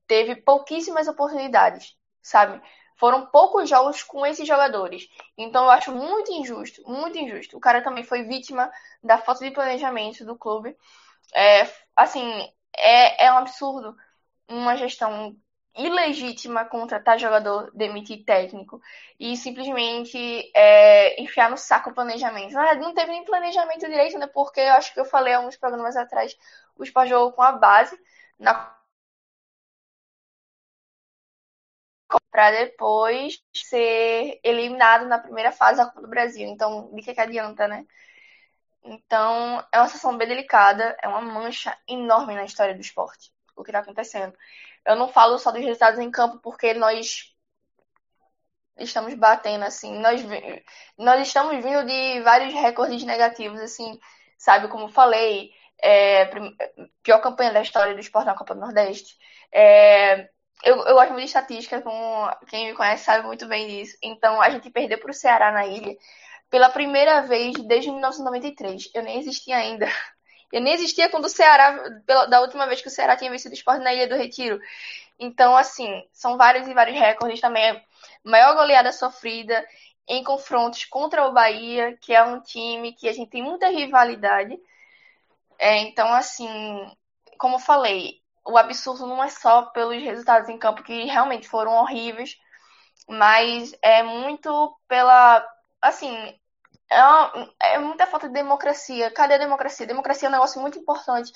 teve pouquíssimas oportunidades, sabe? Foram poucos jogos com esses jogadores. Então eu acho muito injusto, muito injusto. O cara também foi vítima da falta de planejamento do clube. É, assim, é, é um absurdo uma gestão ilegítima contratar jogador, demitir técnico e simplesmente é, enfiar no saco o planejamento. Ah, não teve nem planejamento direito, né? Porque eu acho que eu falei há uns programas atrás, o Sport jogou com a base na para depois ser eliminado na primeira fase da Copa do Brasil. Então, de que, que adianta, né? Então, é uma situação bem delicada, é uma mancha enorme na história do esporte, o que está acontecendo. Eu não falo só dos resultados em campo, porque nós estamos batendo, assim, nós, nós estamos vindo de vários recordes negativos, assim, sabe, como falei, é, pior campanha da história do esporte na Copa do Nordeste. É, eu, eu gosto muito de estatística, como quem me conhece sabe muito bem disso. Então, a gente perdeu para o Ceará na ilha pela primeira vez desde 1993. Eu nem existia ainda. Eu nem existia quando o Ceará, pela, da última vez que o Ceará tinha vencido o esporte na Ilha do Retiro. Então, assim, são vários e vários recordes também. Maior goleada sofrida em confrontos contra o Bahia, que é um time que a gente tem muita rivalidade. É, então, assim, como eu falei, o absurdo não é só pelos resultados em campo, que realmente foram horríveis, mas é muito pela. Assim, é, uma, é muita falta de democracia. Cadê a democracia? Democracia é um negócio muito importante.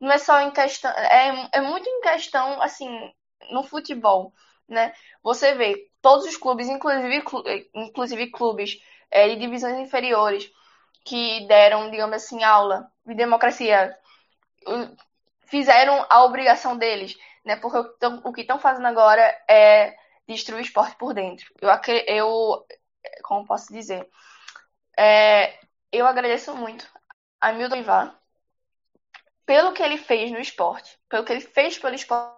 Não é só em questão. É, é muito em questão, assim, no futebol, né? Você vê todos os clubes, inclusive, inclusive clubes é, de divisões inferiores, que deram, digamos assim, aula de democracia, fizeram a obrigação deles, né? Porque o que estão fazendo agora é destruir o esporte por dentro. Eu, eu como posso dizer? É, eu agradeço muito a Milton Ivar pelo que ele fez no esporte, pelo que ele fez pelo esporte,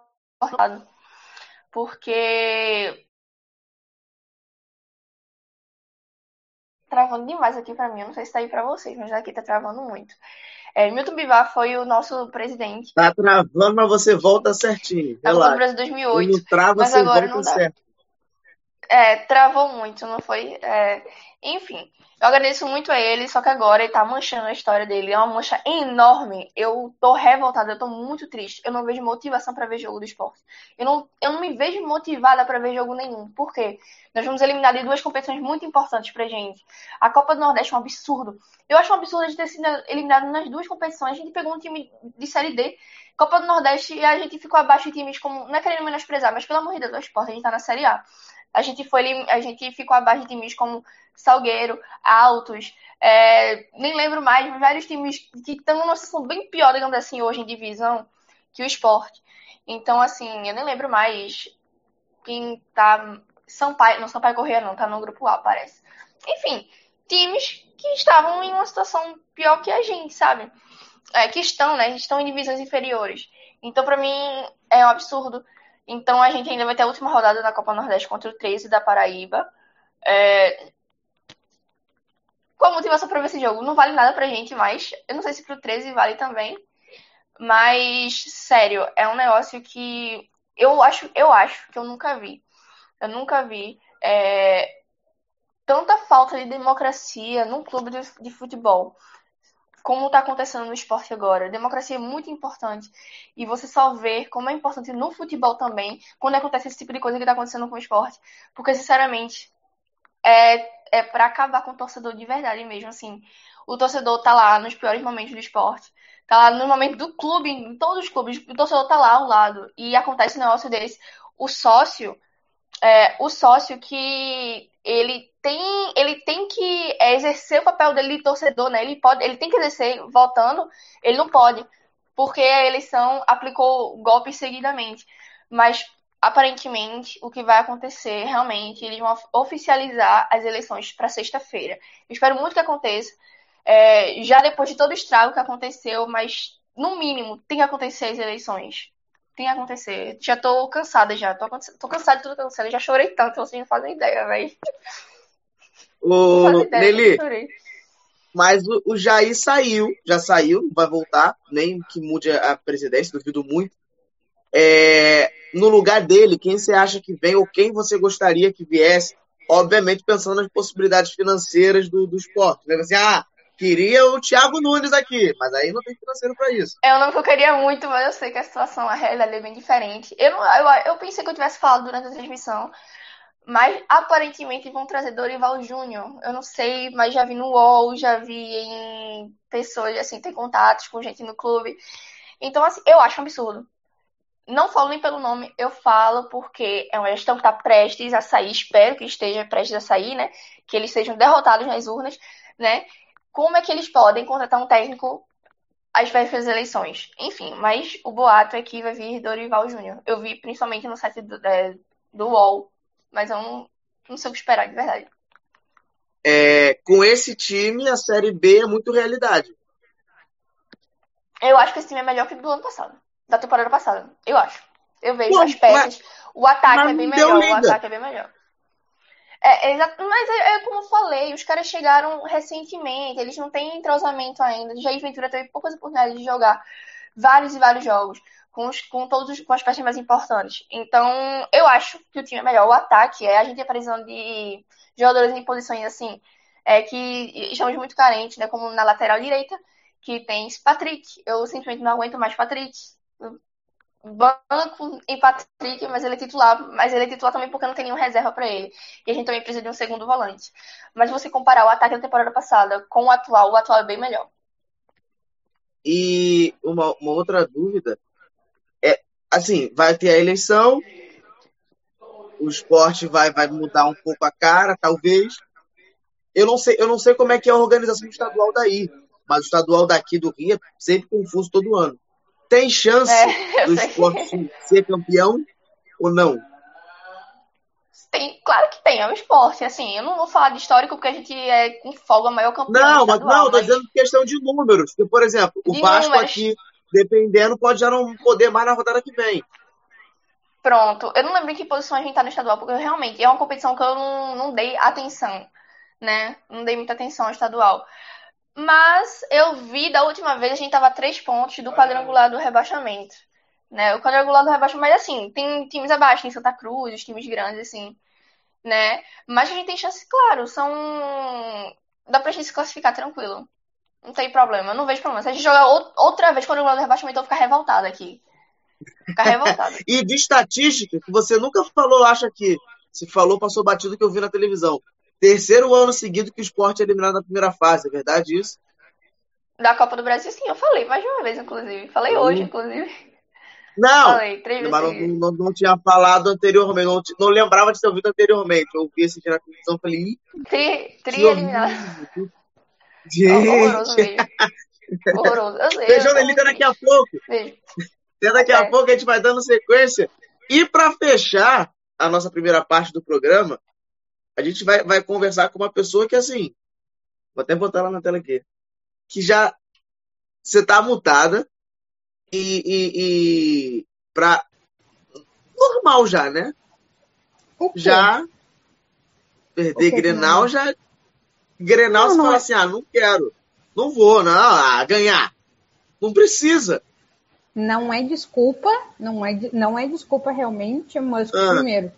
porque travando demais aqui para mim, eu não sei se tá aí para vocês, mas aqui tá travando muito. É, Milton Bivar foi o nosso presidente. Tá travando, mas você volta certinho. Na Copa do Brasil 2008. Quando trava, mas agora não dá. certo. É, travou muito, não foi? É, enfim, eu agradeço muito a ele, só que agora ele tá manchando a história dele. É uma mancha enorme. Eu tô revoltada, eu tô muito triste. Eu não vejo motivação para ver jogo do esporte. Eu não, eu não me vejo motivada para ver jogo nenhum. Por quê? Nós vamos eliminar de duas competições muito importantes pra gente. A Copa do Nordeste é um absurdo. Eu acho um absurdo a gente ter sido eliminado nas duas competições. A gente pegou um time de Série D, Copa do Nordeste, e a gente ficou abaixo de times como. Não é querendo menosprezar, mas pelo amor de Deus, o esporte, a gente tá na Série A. A gente, foi, a gente ficou abaixo de times como Salgueiro, Altos, é, nem lembro mais, vários times que estão numa situação bem pior, digamos assim, hoje em divisão que o esporte. Então, assim, eu nem lembro mais quem tá. Sampaio, não Sampaio Correia não, tá no grupo A, parece. Enfim, times que estavam em uma situação pior que a gente, sabe? É, que estão, né? Estão em divisões inferiores. Então, para mim, é um absurdo. Então, a gente ainda vai ter a última rodada da Copa Nordeste contra o 13 da Paraíba. É... Qual a motivação para ver esse jogo? Não vale nada pra gente, mas eu não sei se pro 13 vale também. Mas, sério, é um negócio que eu acho, eu acho que eu nunca vi. Eu nunca vi é, tanta falta de democracia num clube de, de futebol como está acontecendo no esporte agora. democracia é muito importante. E você só vê como é importante no futebol também, quando acontece esse tipo de coisa que está acontecendo com o esporte. Porque, sinceramente, é, é para acabar com o torcedor de verdade mesmo, assim. O torcedor tá lá nos piores momentos do esporte. Tá lá no momento do clube, em todos os clubes, o torcedor tá lá ao lado. E acontece um negócio desse. O sócio, é, o sócio que ele tem, ele tem que exercer o papel dele de torcedor, né? Ele pode, ele tem que exercer votando, ele não pode, porque a eleição aplicou golpes seguidamente. Mas aparentemente o que vai acontecer realmente, eles vão oficializar as eleições para sexta-feira. Espero muito que aconteça. É, já depois de todo o estrago que aconteceu, mas no mínimo tem que acontecer as eleições. Tem que acontecer. Já tô cansada já. Tô, tô cansada de tudo que acontecendo. Já chorei tanto, vocês não fazem ideia, velho. Ô, Nelly, mas o, o Jair saiu, já saiu, vai voltar, nem que mude a presidência, duvido muito. É, no lugar dele, quem você acha que vem ou quem você gostaria que viesse? Obviamente pensando nas possibilidades financeiras do, do esporte. Né? Assim, ah, queria o Thiago Nunes aqui, mas aí não tem financeiro para isso. Eu não queria muito, mas eu sei que a situação, a realidade é bem diferente. Eu, eu, eu pensei que eu tivesse falado durante a transmissão, mas aparentemente vão trazer Dorival Júnior. Eu não sei, mas já vi no UOL, já vi em pessoas, assim, tem contatos com gente no clube. Então, assim, eu acho um absurdo. Não falo nem pelo nome, eu falo porque é uma gestão que está prestes a sair, espero que esteja prestes a sair, né? Que eles sejam derrotados nas urnas, né? Como é que eles podem contratar um técnico às vésperas das eleições? Enfim, mas o boato é que vai vir Dorival Júnior. Eu vi principalmente no site do, é, do UOL mas eu não, não sei o que esperar, de verdade. É, com esse time, a Série B é muito realidade. Eu acho que esse time é melhor que do ano passado, da temporada passada. Eu acho. Eu vejo Pô, as peças. Mas, o ataque é bem melhor. O ataque é bem melhor. É, é, mas é, é, como eu falei, os caras chegaram recentemente, eles não têm entrosamento ainda. Jair Ventura teve poucas oportunidades de jogar vários e vários jogos com, os, com todos com as peças mais importantes. Então, eu acho que o time é melhor. O ataque é a gente tem precisando de jogadores em posições assim, é que estamos muito carentes, né? Como na lateral direita, que tem Patrick. Eu simplesmente não aguento mais Patrick. Banco em Patrick, mas ele é titular, mas ele é titular também porque não tem nenhum reserva para ele. E a gente também precisa de um segundo volante. Mas você comparar o ataque da temporada passada com o atual, o atual é bem melhor. E uma, uma outra dúvida assim, vai ter a eleição, o esporte vai, vai mudar um pouco a cara, talvez. Eu não sei, eu não sei como é que é a organização estadual daí, mas o estadual daqui do Rio é sempre confuso todo ano. Tem chance é, do esporte ser campeão ou não? Tem, claro que tem, é um esporte. Assim, eu não vou falar de histórico porque a gente é com folga maior campeão. Não, mas não, mas... tô dizendo questão de números. Porque, por exemplo, o de Vasco números. aqui dependendo, pode já não poder mais na rodada que vem. Pronto. Eu não lembro em que posição a gente tá no estadual, porque realmente é uma competição que eu não, não dei atenção, né? Não dei muita atenção ao estadual. Mas eu vi da última vez a gente tava a três pontos do quadrangular do rebaixamento. Né? O quadrangular do rebaixamento, mas assim, tem times abaixo, tem Santa Cruz, os times grandes, assim, né? Mas a gente tem chance, claro, são. Dá pra gente se classificar tranquilo. Não tem problema, não vejo problema. Se a gente jogar outra vez eu do rebaixamento, eu vou ficar revoltada aqui. Ficar revoltada. e de estatística, que você nunca falou, acha que se falou, passou batido que eu vi na televisão. Terceiro ano seguido que o esporte é eliminado na primeira fase, é verdade isso? Da Copa do Brasil, sim, eu falei mais de uma vez, inclusive. Falei hum. hoje, inclusive. Não, falei, não, não, não, tinha falado anteriormente, não, não, lembrava de ter ouvido anteriormente. Eu ouvi esse dia na televisão e falei. Tri, tri eliminado. Gente. Horroroso mesmo. Horroroso. Eu sei. Beijão Nelita daqui a pouco. Beijo. Até daqui a pouco a gente vai dando sequência. E para fechar a nossa primeira parte do programa, a gente vai, vai conversar com uma pessoa que, assim, vou até botar lá na tela aqui, que já você tá mutada, e, e para normal já, né? Já perder Grenal já Grenal não, você não fala é. assim: "Ah, não quero. Não vou, não, ah, ganhar". Não precisa. Não é desculpa, não é, não é desculpa realmente, mas ah. primeiro,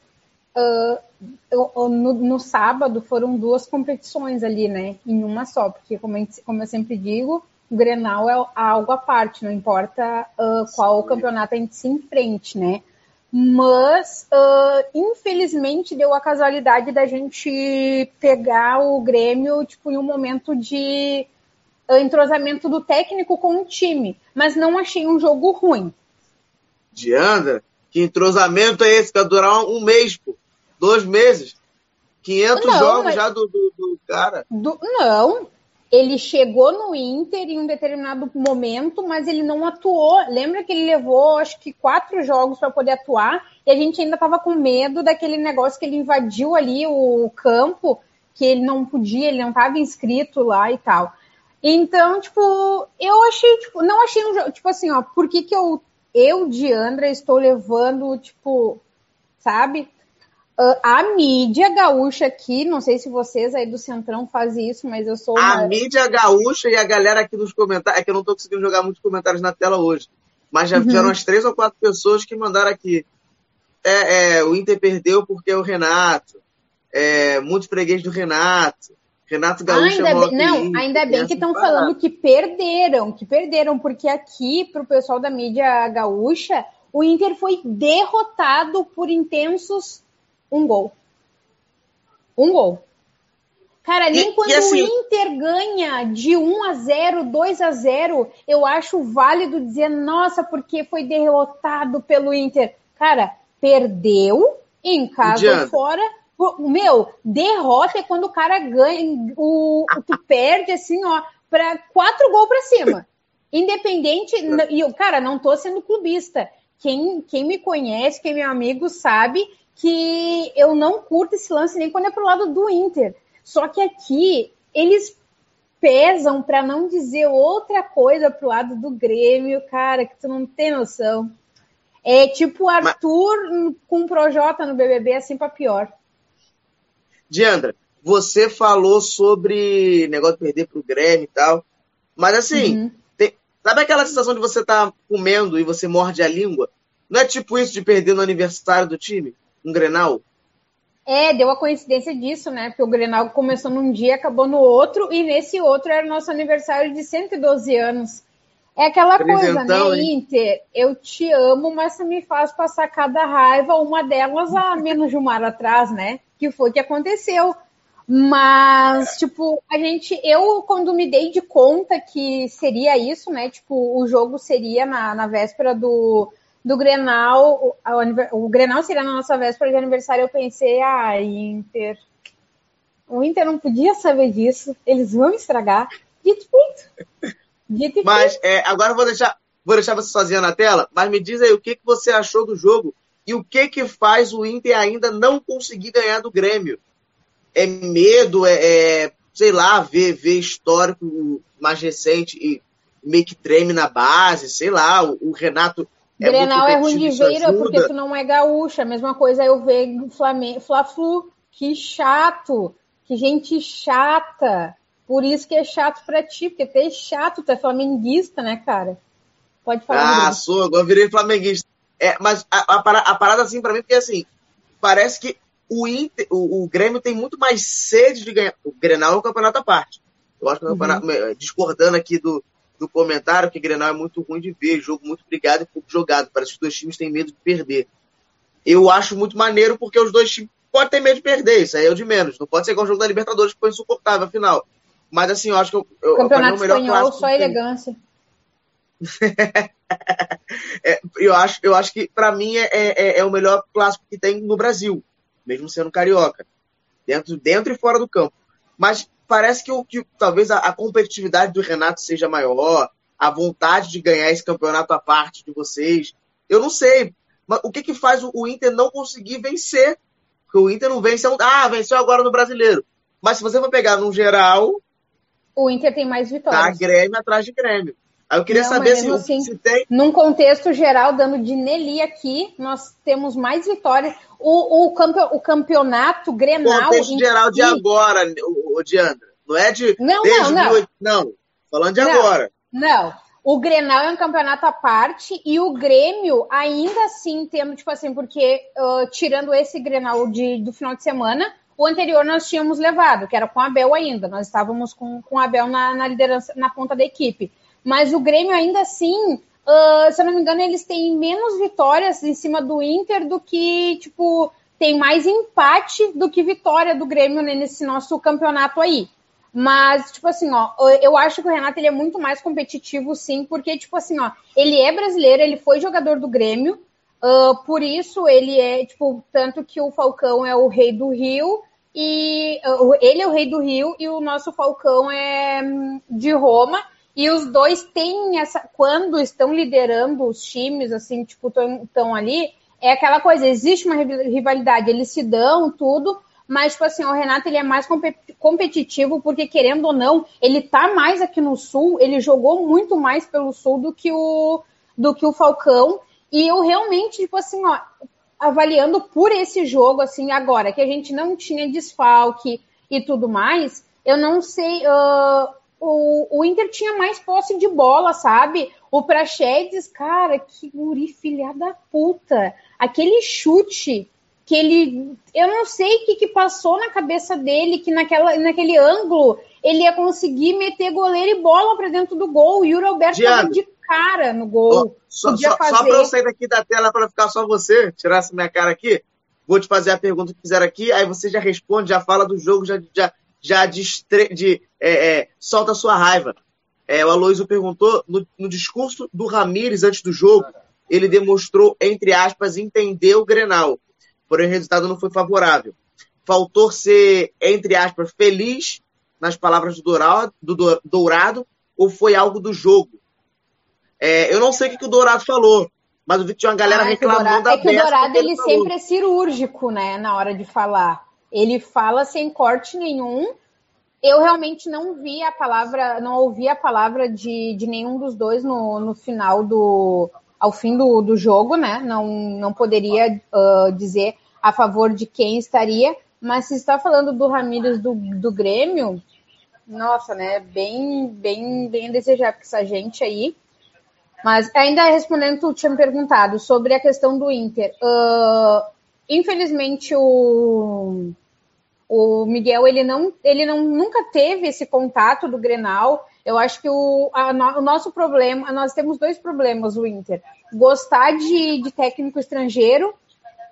uh, no, no, sábado foram duas competições ali, né? Em uma só, porque como, gente, como eu sempre digo, o Grenal é algo à parte, não importa uh, qual campeonato a gente se enfrente, né? Mas, uh, infelizmente, deu a casualidade da gente pegar o Grêmio, tipo, em um momento de entrosamento do técnico com o time. Mas não achei um jogo ruim. Diandra, que entrosamento é esse? Vai durar um mês, pô. Dois meses. 500 não, jogos mas... já do, do, do cara. Do... Não, ele chegou no Inter em um determinado momento, mas ele não atuou. Lembra que ele levou, acho que, quatro jogos para poder atuar, e a gente ainda estava com medo daquele negócio que ele invadiu ali o campo, que ele não podia, ele não estava inscrito lá e tal. Então, tipo, eu achei, tipo, não achei um jogo, tipo assim, ó, por que que eu, eu, Diandra, estou levando, tipo, sabe? Uh, a mídia gaúcha aqui, não sei se vocês aí do Centrão fazem isso, mas eu sou. Uma... A mídia gaúcha e a galera aqui nos comentários. É que eu não estou conseguindo jogar muitos comentários na tela hoje. Mas já uhum. tiveram umas três ou quatro pessoas que mandaram aqui. É, é, o Inter perdeu porque é o Renato. É, muito freguês do Renato. Renato Gaúcho ainda bem, Não, ainda bem que estão falando que perderam, que perderam, porque aqui, para o pessoal da mídia gaúcha, o Inter foi derrotado por intensos um gol. Um gol. Cara, nem e, quando e assim, o Inter ganha de 1 a 0, 2 a 0, eu acho válido dizer, nossa, porque foi derrotado pelo Inter. Cara, perdeu em casa ou fora. Meu, derrota é quando o cara ganha, o, tu perde assim, ó, para quatro gols para cima. Independente, e eu, cara, não tô sendo clubista. Quem, quem me conhece, quem é meu amigo, sabe que eu não curto esse lance nem quando é pro lado do Inter. Só que aqui eles pesam para não dizer outra coisa pro lado do Grêmio, cara, que tu não tem noção. É tipo Arthur Mas... com Projota no BBB, assim para pior. Diandra, você falou sobre negócio de perder pro Grêmio e tal, mas assim, uhum. tem... sabe aquela sensação de você tá comendo e você morde a língua? Não é tipo isso de perder no aniversário do time? Um Grenal? É, deu a coincidência disso, né? Porque o Grenal começou num dia, acabou no outro, e nesse outro era o nosso aniversário de 112 anos. É aquela coisa, né, hein? Inter? Eu te amo, mas você me faz passar cada raiva, uma delas há menos de uma hora atrás, né? Que foi que aconteceu. Mas, tipo, a gente, eu quando me dei de conta que seria isso, né? Tipo, o jogo seria na, na véspera do, do Grenal, o, o, Grenal seria na nossa véspera de aniversário, eu pensei, ah, Inter. O Inter não podia saber disso, eles vão estragar. Dito feito. Dito mas feito. É, agora eu vou deixar, vou deixar você sozinha na tela, mas me diz aí o que, que você achou do jogo e o que que faz o Inter ainda não conseguir ganhar do Grêmio? É medo, é, é sei lá, ver, ver histórico mais recente e meio que treme na base, sei lá, o, o Renato Grenal é ruim de ver porque tu não é gaúcha. A mesma coisa eu ver Flamengo, Fla-Flu. Que chato. Que gente chata. Por isso que é chato pra ti, porque tu é chato, tu é flamenguista, né, cara? Pode falar. Ah, sou, agora virei flamenguista. É, mas a, a, a parada assim pra mim, porque assim, parece que o, Inter, o, o, Grêmio tem muito mais sede de ganhar. O Grenal é um campeonato à parte. Eu acho que é um campeonato, uhum. discordando aqui do, do comentário que Grenal é muito ruim de ver, jogo muito brigado e pouco jogado. Parece que os dois times têm medo de perder. Eu acho muito maneiro porque os dois times podem ter medo de perder, isso aí é o de menos. Não pode ser igual o jogo da Libertadores que foi insuportável afinal. Mas assim, eu acho que eu, eu, Campeonato é melhor espanhol, só elegância. é, eu, acho, eu acho que para mim é, é, é, o melhor clássico que tem no Brasil, mesmo sendo carioca, dentro, dentro e fora do campo. Mas parece que, o, que talvez a, a, competitividade do Renato seja maior, a vontade de ganhar esse campeonato à parte de vocês. Eu não sei. Mas o que, que faz o, o Inter não conseguir vencer? Porque o Inter não vence. Ah, venceu agora no brasileiro. Mas se você for pegar no geral. O Inter tem mais vitórias. Tá Grêmio atrás de Grêmio. Aí eu queria Não, saber se, assim, se tem. Num contexto geral, dando de Nelly aqui, nós temos mais vitórias. O, o, campe- o campeonato Grenal. Contexto geral de agora, o, o Diandra. Não é de. Não, não, não. 18 não. Falando de Não. agora. Não. O Grenal é um campeonato à parte e o Grêmio, ainda assim, tendo, tipo assim, porque ah, tirando esse Grenal de, do final de semana, o anterior nós tínhamos levado, que era com o Abel ainda. Nós estávamos com, com o Abel na, na liderança, na ponta da equipe. Mas o Grêmio, ainda assim, ah, se eu não me engano, eles têm menos vitórias em cima do Inter do que, tipo, tem mais empate do que vitória do Grêmio né, nesse nosso campeonato aí. Mas, tipo assim, ó, eu acho que o Renato ele é muito mais competitivo, sim, porque, tipo assim, ó, ele é brasileiro, ele foi jogador do Grêmio, ah, por isso ele é, tipo, tanto que o Falcão é o rei do Rio, e o- ele é o rei do Rio e o nosso Falcão é hum, de Roma. E os dois têm essa. Quando estão liderando os times, assim, tipo, estão ali, é aquela coisa, existe uma rival- rivalidade, eles se dão tudo, mas, tipo assim, o Renato ele é mais compe- competitivo, porque, querendo ou não, ele tá mais aqui no Sul, ele jogou muito mais pelo Sul do que o, do que o Falcão. E eu realmente, tipo assim, ó, avaliando por esse jogo, assim, agora, que a gente não tinha desfalque e tudo mais, eu não sei. ah, o, o Inter tinha mais posse de bola, sabe? O Praxedes, cara, que guri filha da puta. Aquele chute que ele. Eu não sei o que, que passou na cabeça dele, que naquela, naquele ângulo ele ia conseguir meter goleiro e bola pra dentro do gol. O Yuri Alberto Diana. de cara no gol. só, só, só pra eu sair daqui da tela pra ficar só você, tirar essa minha cara aqui, vou te fazer a pergunta que fizeram aqui, aí você já responde, já fala do jogo, já, já, já distre- de, é, é, solta sua raiva. É, o Aloysio perguntou, no, no discurso do Ramires antes do jogo, ele demonstrou, entre aspas, entender o Grenal, porém o resultado não foi favorável. Faltou ser, entre aspas, feliz nas palavras do Dourado, do Dou- Dourado ou foi algo do jogo? É, eu não sei o que, o Dourado falou, mas eu vi que tinha uma galera Ah, é que o reclamando Dourado, da é que o Dourado ele falou. sempre é cirúrgico, né, na hora de falar. Ele fala sem corte nenhum. Eu realmente não vi a palavra, não ouvi a palavra de, de nenhum dos dois no, no final do, ao fim do, do jogo, né? Não, não poderia ah, dizer a favor de quem estaria. Mas se está falando do Ramírez do, do Grêmio, nossa, né? Bem, bem, bem desejável que essa gente aí. Mas ainda respondendo, tu tinha me perguntado sobre a questão do Inter. Ah, infelizmente, o, o Miguel ele não, ele não nunca teve esse contato do Grenal. Eu acho que o, a o nosso problema, nós temos dois problemas, o Inter. Gostar de, de técnico estrangeiro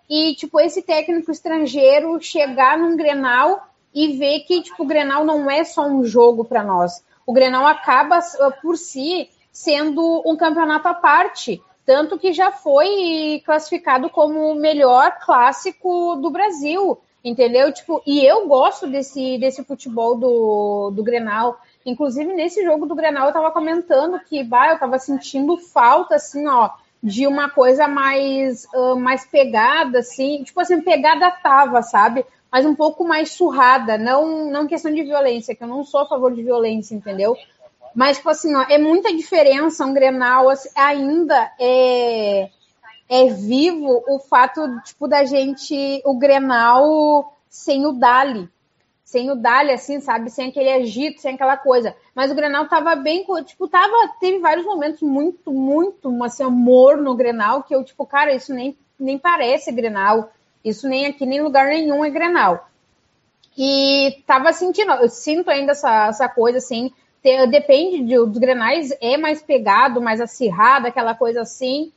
e, tipo, esse técnico estrangeiro chegar num Grenal e ver que, tipo, o Grenal não é só um jogo para nós. O Grenal acaba, ah, por si, sendo um campeonato à parte. Tanto que já foi classificado como o melhor clássico do Brasil, entendeu? Tipo, e eu gosto desse, desse futebol do, do Grenal. Inclusive, nesse jogo do Grenal, eu tava comentando que, bah, eu tava sentindo falta, assim, ó, de uma coisa mais, ah, mais pegada, assim, tipo assim, pegada tava, sabe? Mas um pouco mais surrada, não, não questão de violência, que eu não sou a favor de violência, entendeu? Mas, tipo assim, ó, é muita diferença um Grenal, assim, ainda é, é vivo o fato, tipo, da gente, o Grenal sem o Dali, sem o Dali, assim, sabe? Sem aquele agito, sem aquela coisa. Mas o Grenal tava bem, tipo, tava, teve vários momentos muito, muito, assim, amor no Grenal, que eu, tipo, cara, isso nem, nem parece Grenal. Isso nem aqui, nem em lugar nenhum é Grenal. E tava sentindo, eu sinto ainda essa, essa coisa, assim, depende de- dos Grenais, é mais pegado, mais acirrado, aquela coisa assim.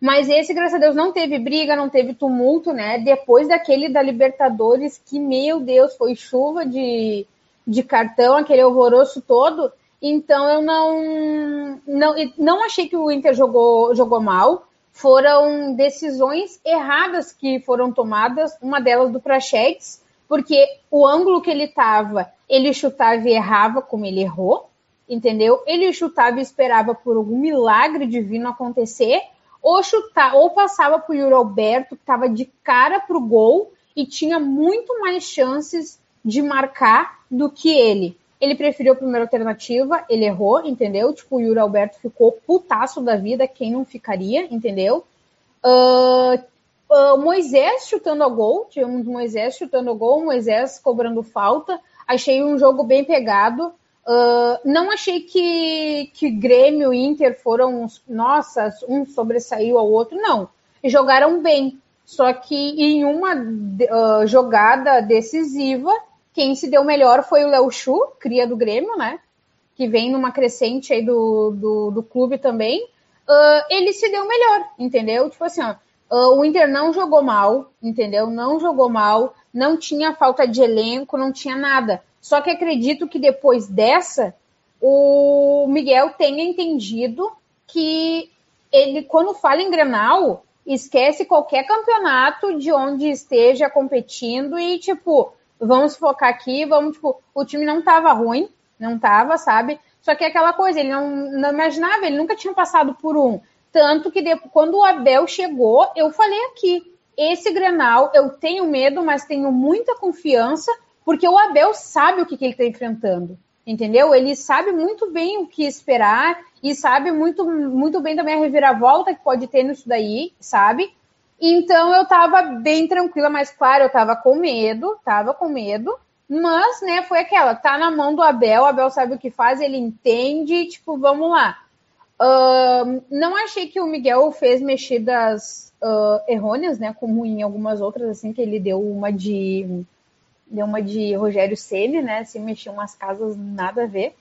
Mas esse, graças a Deus, não teve briga, não teve tumulto, né? Depois daquele da Libertadores, que, meu Deus, foi chuva de, de cartão, aquele horroroso todo. Então eu não, não, não achei que o Inter jogou, jogou mal. Foram decisões erradas que foram tomadas, uma delas do Prachetes, porque o ângulo que ele estava, ele chutava e errava como ele errou, entendeu? Ele chutava e esperava por algum milagre divino acontecer, ou chutar, ou passava para o Yuri Alberto, que estava de cara para o gol e tinha muito mais chances de marcar do que ele. Ele preferiu a primeira alternativa, ele errou, entendeu? Tipo, o Yuri Alberto ficou putaço da vida, quem não ficaria, entendeu? Uh, uh, Moisés chutando a gol, tivemos Moisés chutando a gol, Moisés cobrando falta. Achei um jogo bem pegado. Uh, não achei que, que Grêmio e Inter foram, nossa, um sobressaiu ao outro, não. Jogaram bem. Só que em uma uh, jogada decisiva, quem se deu melhor foi o Léo Chu, cria do Grêmio, né? Que vem numa crescente aí do, do, do clube também. Uh, ele se deu melhor, entendeu? Tipo assim, ó, o Inter não jogou mal, entendeu? Não jogou mal, não tinha falta de elenco, não tinha nada só que acredito que depois dessa, o Miguel tenha entendido que ele, quando fala em Grenal, esquece qualquer campeonato de onde esteja competindo e, tipo, vamos focar aqui, vamos, tipo, o time não tava ruim, não tava, sabe? Só que é aquela coisa, ele não, não imaginava, ele nunca tinha passado por um. Tanto que depois, quando o Abel chegou, eu falei aqui, esse Grenal, eu tenho medo, mas tenho muita confiança, porque o Abel sabe o que, que ele está enfrentando, entendeu? Ele sabe muito bem o que esperar e sabe muito, muito bem também a reviravolta que pode ter nisso daí, sabe? Então eu tava bem tranquila, mas claro, eu tava com medo, tava com medo, mas, né, foi aquela, tá na mão do Abel, o Abel sabe o que faz, ele entende, tipo, vamos lá. Uh, não achei que o Miguel fez mexidas uh, errôneas, né, como em algumas outras, assim, que ele deu uma de deu uma de Rogério Ceni, né? Se mexeu umas casas nada a ver.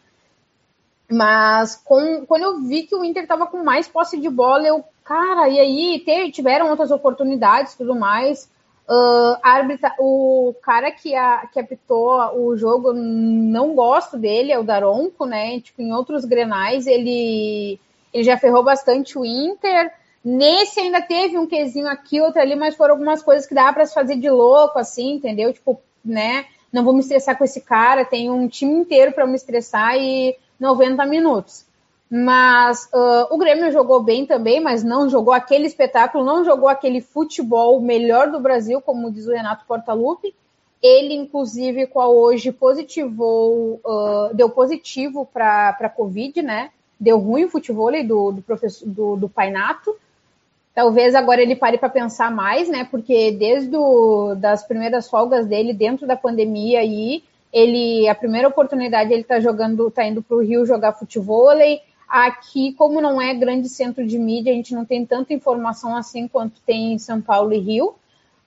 Mas com, quando eu vi que o Inter estava com mais posse de bola, eu, cara, e aí tiveram outras oportunidades tudo mais. Uh, arbitra, o cara que, a, que apitou o jogo, não gosto dele, é o Daronco, né? Tipo, em outros grenais ele, ele já ferrou bastante o Inter. Nesse ainda teve um quezinho aqui, outro ali, mas foram algumas coisas que dá para se fazer de louco, assim, entendeu? Tipo, né? Não vou me estressar com esse cara, tenho um time inteiro para me estressar e 90 minutos. Mas uh, o Grêmio jogou bem também, mas não jogou aquele espetáculo, não jogou aquele futebol melhor do Brasil, como diz o Renato Portaluppi. Ele, inclusive, qual hoje positivou, uh, deu positivo para a Covid, né? Deu ruim o futebol do, do, professor, do, do Painato. Talvez agora ele pare para pensar mais, né? Porque desde o, das primeiras folgas dele dentro da pandemia aí, ele a primeira oportunidade ele tá jogando, tá indo para o Rio jogar futebol. Aqui, como não é grande centro de mídia, a gente não tem tanta informação assim quanto tem em São Paulo e Rio.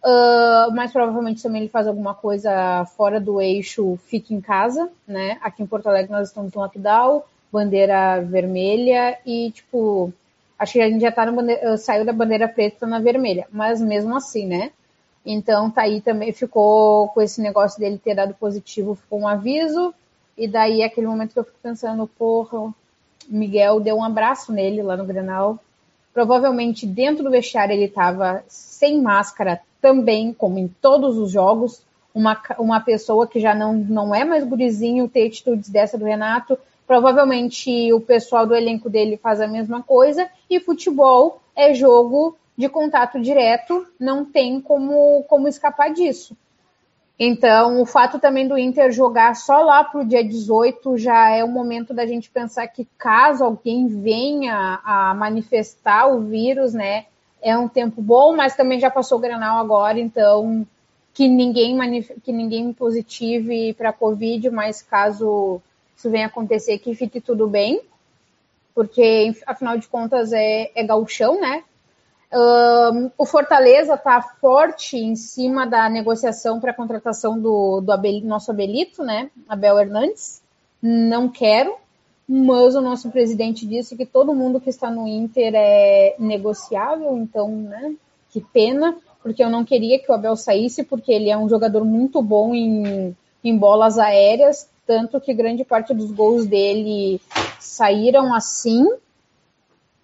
Uh, mas provavelmente também ele faz alguma coisa fora do eixo fique em casa, né? Aqui em Porto Alegre nós estamos no lockdown, bandeira vermelha e, tipo, Acho que a gente já tá bandeira, saiu da bandeira preta na vermelha, mas mesmo assim, né? Então tá aí também, ficou com esse negócio dele ter dado positivo, ficou um aviso, e daí aquele momento que eu fico pensando, porra, Miguel deu um abraço nele lá no Grenal. Provavelmente dentro do vestiário ele estava sem máscara também, como em todos os jogos. Uma, uma pessoa que já não, não é mais gurizinho ter atitudes dessa do Renato, Provavelmente o pessoal do elenco dele faz a mesma coisa. E futebol é jogo de contato direto, não tem como, como escapar disso. Então, o fato também do Inter jogar só lá para o dia 18 já é o momento da gente pensar que caso alguém venha a manifestar o vírus, né, é um tempo bom, mas também já passou o Granal agora, então que ninguém que ninguém positive para Covid, mas caso isso venha acontecer, que fique tudo bem, porque afinal de contas é, é gauchão, né? Um, o Fortaleza está forte em cima da negociação para a contratação do, do Abel, nosso Abelito, né? Abel Hernandes. Não quero, mas o nosso presidente disse que todo mundo que está no Inter é negociável, então, né? Que pena, porque eu não queria que o Abel saísse, porque ele é um jogador muito bom em, em bolas aéreas, tanto que grande parte dos gols dele saíram assim,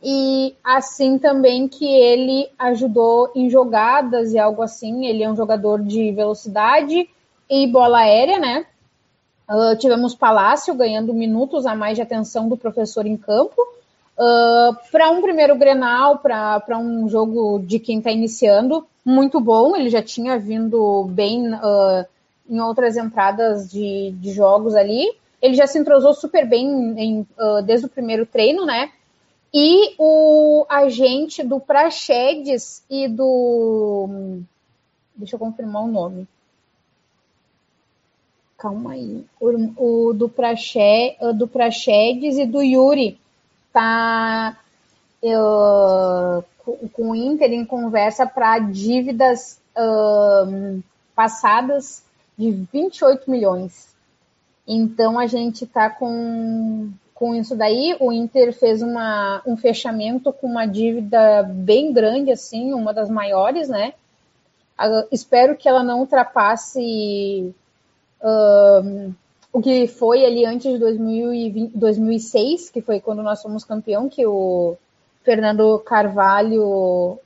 e assim também que ele ajudou em jogadas e algo assim. Ele é um jogador de velocidade e bola aérea, né? Uh, tivemos Palácio ganhando minutos a mais de atenção do professor em campo. Uh, para um primeiro Grenal, para um jogo de quem está iniciando, muito bom. Ele já tinha vindo bem uh, em outras entradas de, de jogos ali. ele já se entrosou super bem em, uh, desde o primeiro treino, né? E o agente do Praxedes e do. Deixa eu confirmar o nome. Calma aí. O, o do, Praxe, do Praxedes e do Yuri tá uh, com o Inter em conversa para dívidas uh, passadas de 28 milhões. Então a gente está com, com isso daí. O Inter fez uma, um fechamento com uma dívida bem grande, assim, uma das maiores, né? Uh, espero que ela não ultrapasse uh, o que foi ali antes de 2020, 2006, que foi quando nós fomos campeão, que o Fernando Carvalho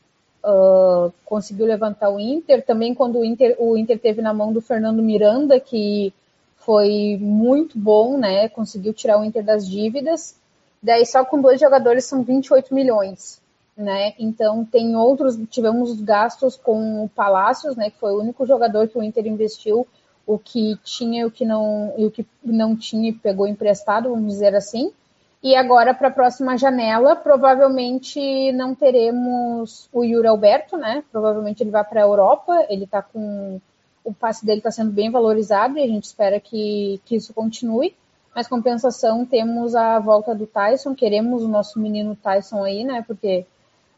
uh, conseguiu levantar o Inter. Também quando o Inter, o Inter teve na mão do Fernando Miranda, que foi muito bom, né? Conseguiu tirar o Inter das dívidas. Daí só com dois jogadores são 28 milhões, né? Então tem outros, tivemos gastos com o Palácios, né? Que foi o único jogador que o Inter investiu o que tinha e o que não, e o que não tinha pegou emprestado, vamos dizer assim. E agora, para a próxima janela, provavelmente não teremos o Yuri Alberto, né? Provavelmente ele vai para a Europa, ele está com. O passe dele está sendo bem valorizado e a gente espera que, que isso continue. Mas compensação, temos a volta do Tyson, queremos o nosso menino Tyson aí, né? Porque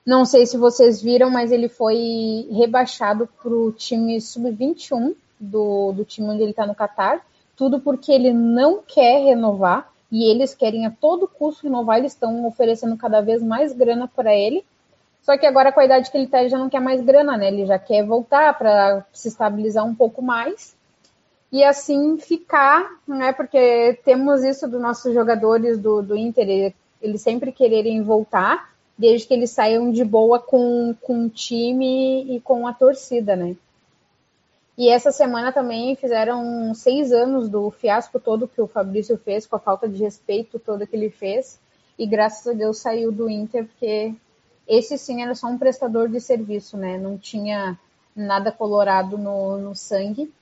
não sei se vocês viram, mas ele foi rebaixado para o time sub-21 do, do time onde ele está no Qatar, tudo porque ele não quer renovar e eles querem a todo custo renovar, eles estão oferecendo cada vez mais grana para ele. Só que agora com a idade que ele está, ele já não quer mais grana, né? Ele já quer voltar para se estabilizar um pouco mais e assim ficar, né? Porque temos isso dos nossos jogadores do, do Inter, eles sempre quererem voltar, desde que eles saiam de boa com, com o time e com a torcida, né? E essa semana também fizeram seis anos do fiasco todo que o Fabrício fez, com a falta de respeito toda que ele fez. E graças a Deus saiu do Inter, porque esse sim era só um prestador de serviço, né? Não tinha nada colorado no, no sangue.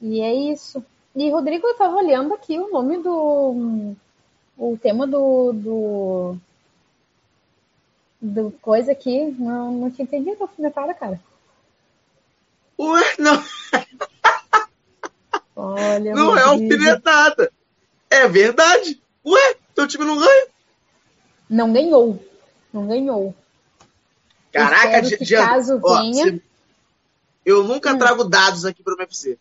E é isso. E Rodrigo, eu estava olhando aqui o nome do. O tema do. do, do coisa aqui. Não, não tinha entendido a alfinetada, cara. Ué, não. Olha, não é alfinetada. É verdade. Ué, teu time não ganha? Não ganhou. Não ganhou. Caraca, que caso ó, venha. se- eu nunca Hum. trago dados aqui pro UFC.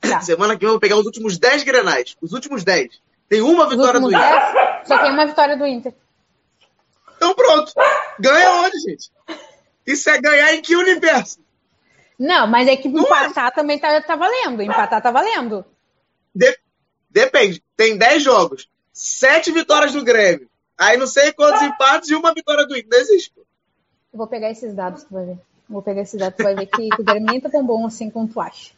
Tá. Semana que vem eu vou pegar os últimos 10 grenais. Os últimos 10. Tem uma vitória do Inter. 10, só tem uma vitória do Inter. Então pronto. Ganha onde, gente? Isso é ganhar em que universo? Não, mas é que Não é. empatar também tá, tá valendo. Empatar tá valendo. De- Depende. Tem 10 jogos. 7 vitórias do Grêmio. Aí não sei quantos empates e uma vitória do Inter. Não existe. vou pegar esses dados, tu vai ver. Vou pegar esses dados, tu vai ver que, que o Grêmio nem tá tão bom assim quanto tu acha.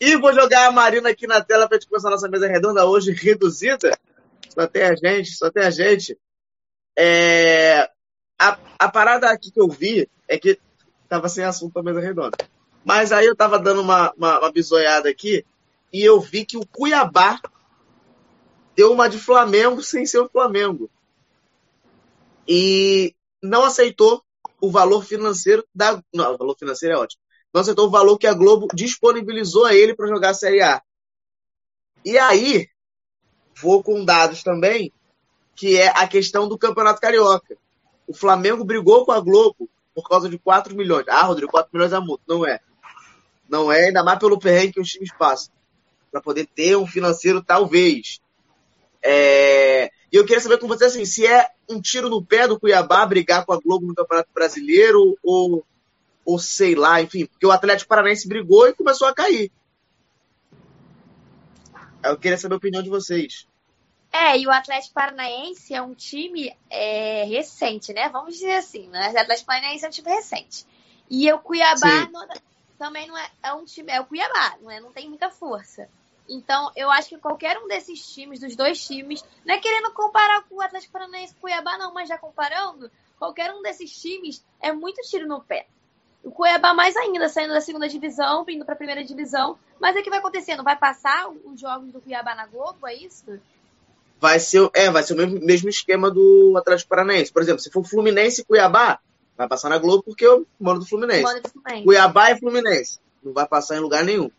E vou jogar a Marina aqui na tela pra gente começar a nossa mesa redonda hoje reduzida. Só tem a gente, só tem a gente. É, A, a parada aqui que eu vi é que tava sem assunto pra mesa redonda. Mas aí eu tava dando uma, uma, uma bisoiada aqui e eu vi que o Cuiabá deu uma de Flamengo sem ser o Flamengo. E não aceitou o valor financeiro da. Não, o valor financeiro é ótimo. Não aceitou o valor que a Globo disponibilizou a ele para jogar a Série A. E aí, vou com dados também, que é a questão do Campeonato Carioca. O Flamengo brigou com a Globo por causa de 4 milhões. Ah, Rodrigo, 4 milhões é muito. Não é. Não é, ainda mais pelo perrengue que os times passam. Para poder ter um financeiro, talvez. É... E eu queria saber com você assim, se é um tiro no pé do Cuiabá brigar com a Globo no Campeonato Brasileiro ou, ou sei lá, enfim, porque o Atlético Paranaense brigou e começou a cair. Eu queria saber a opinião de vocês. É, e o Atlético Paranaense é um time é, recente, né? Vamos dizer assim, né? O Atlético Paranaense é um time recente. E o Cuiabá não- também não é, é um time, é o Cuiabá, não, é, não tem muita força. Então, eu acho que qualquer um desses times, dos dois times, não é querendo comparar com o Atlético Paranaense e o Cuiabá, não, mas já comparando, qualquer um desses times é muito tiro no pé. O Cuiabá mais ainda, saindo da segunda divisão, indo para a primeira divisão. Mas o que vai acontecer? Não vai passar os jogos do Cuiabá na Globo, é isso? Vai ser, é, vai ser o mesmo, mesmo esquema do Atlético Paranaense. Por exemplo, se for Fluminense e Cuiabá, vai passar na Globo porque eu moro do Fluminense. Mano do Fluminense. Cuiabá e Fluminense. Não vai passar em lugar nenhum.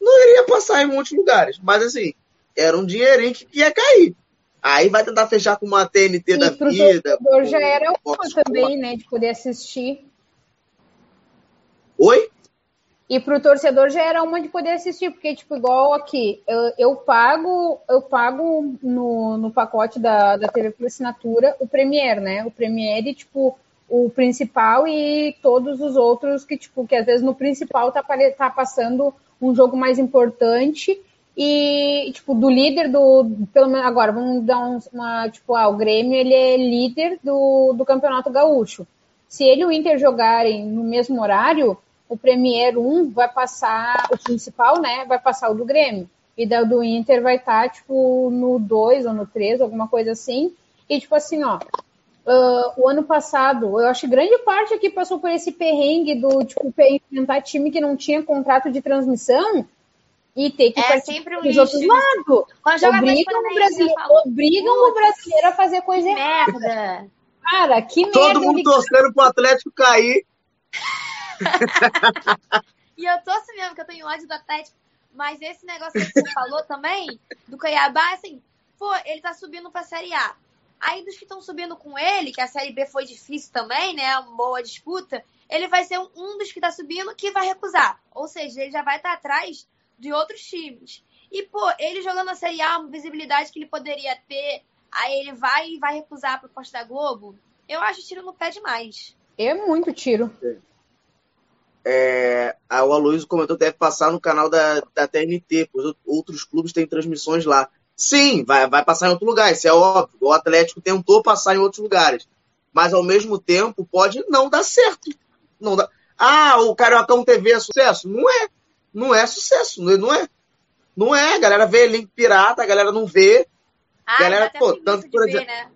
Não iria passar em muitos lugares. Mas assim, era um dinheirinho que ia cair. Aí vai tentar fechar com uma TNT E da pro vida. com já era uma também, né? De poder assistir. Oi? E pro torcedor já era uma de poder assistir, porque, tipo, igual aqui, eu, eu pago, eu pago no, no pacote da, da TV por assinatura o Premiere, né? O Premiere, tipo, o principal e todos os outros que, tipo, que às vezes no principal tá, tá passando um jogo mais importante e, tipo, do líder do, pelo menos agora, vamos dar uns- uma, tipo, ah, o Grêmio, ele é líder do, do Campeonato Gaúcho. Se ele e o Inter jogarem no mesmo horário, o Premier 1 vai passar, o principal, né, vai passar o do Grêmio. E daí o do Inter vai estar, tipo, no 2 ou no 3, alguma coisa assim. E, tipo assim, ó, ah, o ano passado, eu acho que grande parte aqui passou por esse perrengue do, tipo, enfrentar time que não tinha contrato de transmissão e ter que É participar sempre um dos lixo. outros lados. Obrigam, o brasileiro, obrigam o brasileiro a fazer coisa errada. merda. Cara, que merda. Todo mundo ele- torcendo pro Atlético cair. E eu torço mesmo, que eu tenho ódio do Atlético. Mas esse negócio que você falou também, do Cuiabá, assim, pô, ele tá subindo pra Série A. Aí dos que estão subindo com ele, que a Série B foi difícil também, né? Uma boa disputa, ele vai ser um, dos que tá subindo que vai recusar. Ou seja, ele já vai estar atrás de outros times. E, pô, ele jogando na Série A, uma visibilidade que ele poderia ter, aí ele vai e vai recusar a proposta da Globo. Eu acho tiro no pé demais. É muito tiro. É, o Aloysio comentou que deve passar no canal da, da TNT, pois outros clubes têm transmissões lá. Sim, vai, vai passar em outro lugar, isso é óbvio. O Atlético tentou passar em outros lugares. Mas ao mesmo tempo pode não dar certo. Não dá. Ah, o Cariocão TV é sucesso? Não é. Não é sucesso. Não é. Não é. Não é. A galera vê link pirata, a galera não vê. Ah, Galera, até pô, tanto por ver, né?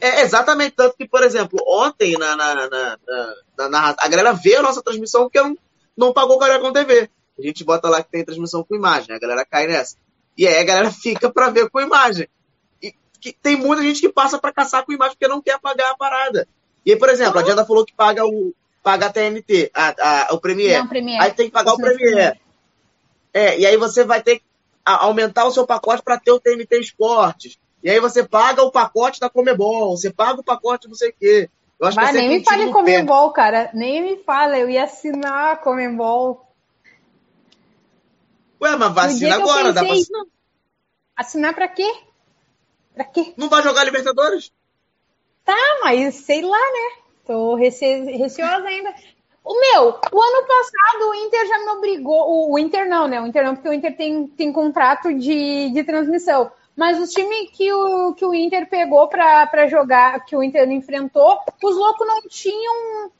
É exatamente tanto que, por exemplo, ontem na, na, na, na- na- a galera vê a nossa transmissão porque não, não pagou o Cariocão TV. A gente bota lá que tem transmissão com imagem, a galera cai nessa. E aí a galera fica pra ver com imagem. E que, tem muita gente que passa pra caçar com imagem porque não quer pagar a parada. E aí, por exemplo, a Diana falou que paga o paga a TNT, a, a, o Premiere. Não, Premiere. Aí tem que pagar o Assinatura Premiere. É, e aí você vai ter que aumentar o seu pacote para ter o TNT Esportes. E aí você paga o pacote da Comebol, você paga o pacote não sei o quê. Eu acho Bah, que nem me fale. Comembol, cara. Nem me fala. Eu ia assinar a Comembol. Ué, mas vacina agora, dá pra... Assinar pra quê? Pra quê? Não vai jogar Libertadores? Ah, mas sei lá, né? Tô rece- receosa ainda. O meu, o ano passado o Inter já me obrigou. O, o Inter não, né? O Inter não, porque o Inter tem, tem contrato de, de transmissão. Mas os times que o, que o Inter pegou pra, pra jogar, que o Inter enfrentou, os loucos não tinham.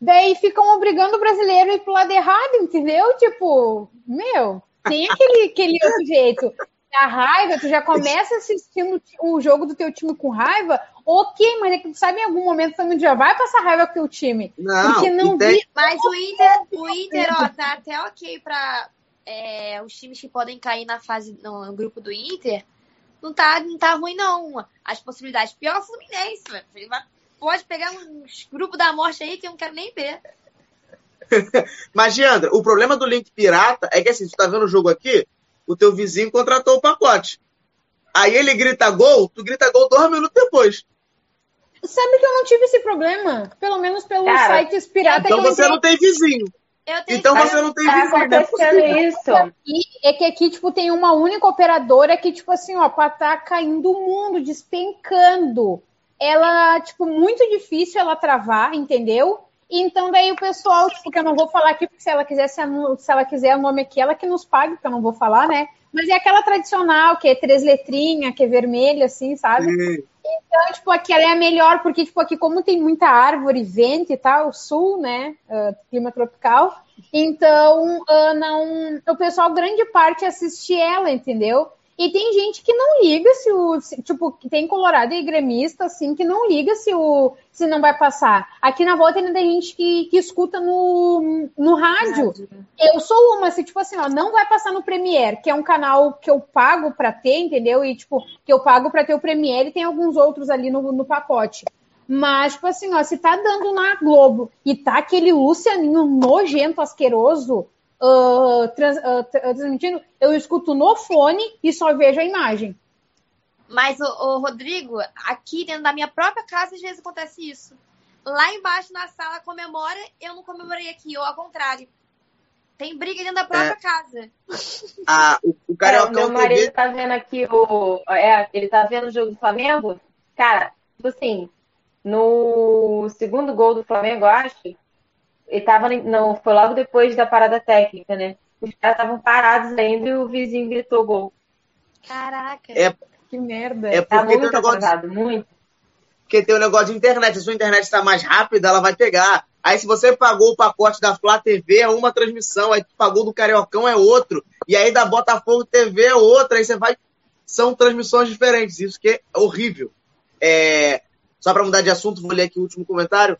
Daí ficam obrigando o brasileiro a ir pro lado errado, entendeu? Tipo, meu, tem aquele, aquele outro jeito. A raiva, tu já começa assistindo o jogo do teu time com raiva, ok, mas é que tu sabe em algum momento também tu já vai passar raiva com o teu time. Não, Porque não tem- vi. Mas o Inter, o Inter, ó, tá até ok pra é, os times que podem cair na fase, no, no grupo do Inter. Não tá, não tá ruim, não. As possibilidades. Pior é o Fluminense, velho. Pode pegar uns grupos da morte aí que eu não quero nem ver. Mas, Giandra, o problema do link pirata é que assim, tu tá vendo o jogo aqui, o teu vizinho contratou o pacote. Aí ele grita gol, tu grita gol dois minutos depois. Sabe que eu não tive esse problema? Pelo menos pelos Cara, sites pirata Então que eu você entrei não tem vizinho. Então você não tem Tá é isso. aqui é que aqui, tipo, tem uma única operadora que, tipo assim, ó, pra tá caindo o mundo, despencando. Ela, tipo, muito difícil ela travar, entendeu? Então daí o pessoal, tipo, que eu não vou falar aqui, porque se ela quiser, se ela, se ela quiser o nome aqui, ela que nos pague, porque eu não vou falar, né? Mas é aquela tradicional, que é três letrinhas, que é vermelha, assim, sabe? Sim. Então, tipo, aqui ela é a melhor, porque, tipo, aqui como tem muita árvore, vento e tal, sul, né, ah, clima tropical, então, ah, não, o pessoal, grande parte, assiste ela, entendeu? E tem gente que não liga se o. Se, tipo, tem colorado e gremista, assim, que não liga se o se não vai passar. Aqui na volta ainda tem gente que, que escuta no, no rádio. rádio. Eu sou uma, assim, tipo assim, ó, não vai passar no Premiere, que é um canal que eu pago pra ter, entendeu? E, tipo, que eu pago pra ter o Premiere e tem alguns outros ali no, no pacote. Mas, tipo assim, ó, se tá dando na Globo e tá aquele Lucianinho nojento, asqueroso, uh, trans, uh, transmitindo, eu escuto no fone e só vejo a imagem. Mas, o, o, Rodrigo, aqui dentro da minha própria casa, às vezes acontece isso. Lá embaixo na sala comemora, eu não comemorei aqui, ou ao contrário. Tem briga dentro da própria é. casa. Ah, o, o é, meu marido TV... tá vendo aqui o. É, ele tá vendo o jogo do Flamengo. Cara, tipo assim, no segundo gol do Flamengo, acho, ele tava. Não, foi logo depois da parada técnica, né? Os caras estavam parados ainda e o vizinho gritou gol. Caraca. É, que merda. É tá muito tem um atrasado, de... muito. Porque tem o um negócio de internet. Se a sua internet está mais rápida, ela vai pegar. Aí se você pagou o pacote da Flá TV é uma transmissão, aí tu pagou do Cariocão é outro, e aí da Botafogo TV é outra, aí você vai. São transmissões diferentes, isso que é horrível. É... Só para mudar de assunto, vou ler aqui o último comentário.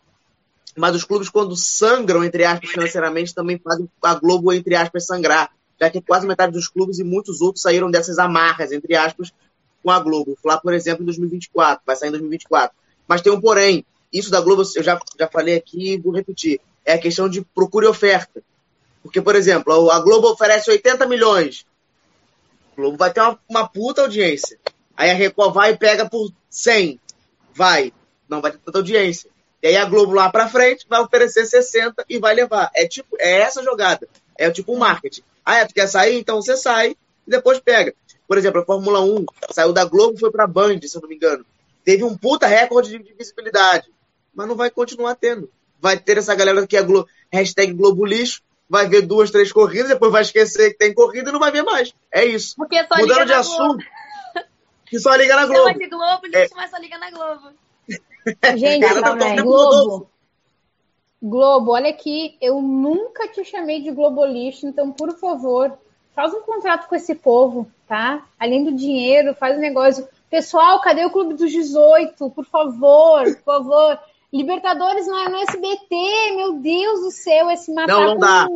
Mas os clubes, quando sangram, entre aspas, financeiramente, também fazem a Globo, entre aspas, sangrar. Já que quase metade dos clubes e muitos outros saíram dessas amarras, entre aspas, com a Globo. Lá, por exemplo, em 2024, vai sair em 2024. Mas tem um porém. Isso da Globo, eu já, já falei aqui e vou repetir. É a questão de procura e oferta. Porque, por exemplo, a Globo oferece 80 milhões. A Globo vai ter uma, uma puta audiência. Aí a Record vai e pega por 100. Vai. Não vai ter tanta audiência. E aí a Globo lá pra frente vai oferecer 60 e vai levar. É tipo, é essa jogada. É tipo um marketing. Ah, é, tu quer sair? Então você sai e depois pega. Por exemplo, a Fórmula 1 saiu da Globo e foi para a Band, se eu não me engano. Teve um puta recorde de visibilidade, mas não vai continuar tendo. Vai ter essa galera que é Glo hashtag Globo Lixo, vai ver duas, três corridas, depois vai esquecer que tem corrida e não vai ver mais. É isso. Porque só Mudando liga de assunto, que só liga na Globo. De Globo, lixo, é. mas só liga na Globo. Gente, Globo. Globo, olha aqui, eu nunca te chamei de Globo Lixo, então, por favor, faz um contrato com esse povo, tá? Além do dinheiro, faz um negócio. Pessoal, cadê o Clube dos 18? Por favor, por favor. Libertadores não é no SBT, meu Deus do céu, esse matar Não, não dá.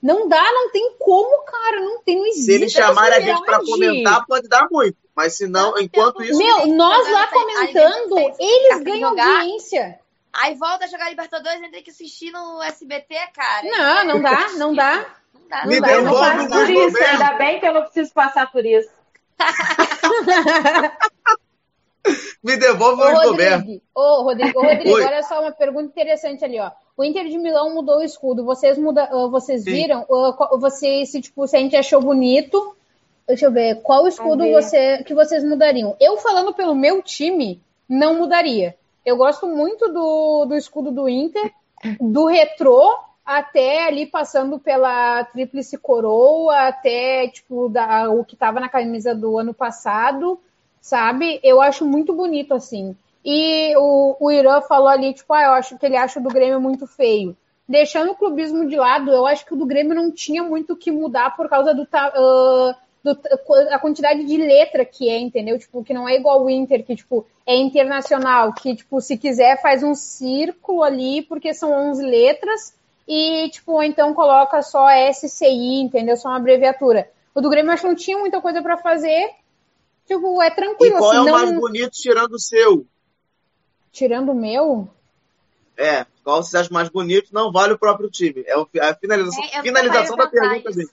Não dá, não tem como, cara, não tem, não existe. Se eles chamarem a gente para comentar, pode dar muito. Mas se não, enquanto isso. Meu, nós lá comentando, eles ganham audiência. Aí volta a jogar Libertadores e tem que assistir no SBT, cara. Não, não dá, não dá. Não dá, não dá. Eu não passo por isso, ainda bem que eu não preciso passar por isso. Me devolve o Rodrigo. Ô, Rodrigo, Rodrigo olha só uma pergunta interessante ali, ó. O Inter de Milão mudou o escudo. Vocês, muda, uh, vocês viram? Uh, vocês, se, tipo, se a gente achou bonito. Deixa eu ver. Qual escudo você, que vocês mudariam? Eu, falando pelo meu time, não mudaria. Eu gosto muito do, do escudo do Inter, do retrô até ali passando pela tríplice coroa, até tipo da, o que estava na camisa do ano passado, sabe? Eu acho muito bonito assim. E o, o Irã falou ali, tipo, ah, eu acho que ele acha o do Grêmio muito feio. Deixando o clubismo de lado, eu acho que o do Grêmio não tinha muito o que mudar por causa do, uh, do, a quantidade de letra que é, entendeu? Tipo, que não é igual o Inter, que, tipo, é internacional, que, tipo, se quiser faz um círculo ali, porque são 11 letras, e, tipo, então coloca só SCI, entendeu? Só uma abreviatura. O do Grêmio acho que não tinha muita coisa para fazer. Tipo, é tranquilo. E qual assim, é o não... mais bonito tirando o seu? Tirando o meu? É, qual você acha mais bonito? Não vale o próprio time. É a finalização, é, finalização da pergunta dele.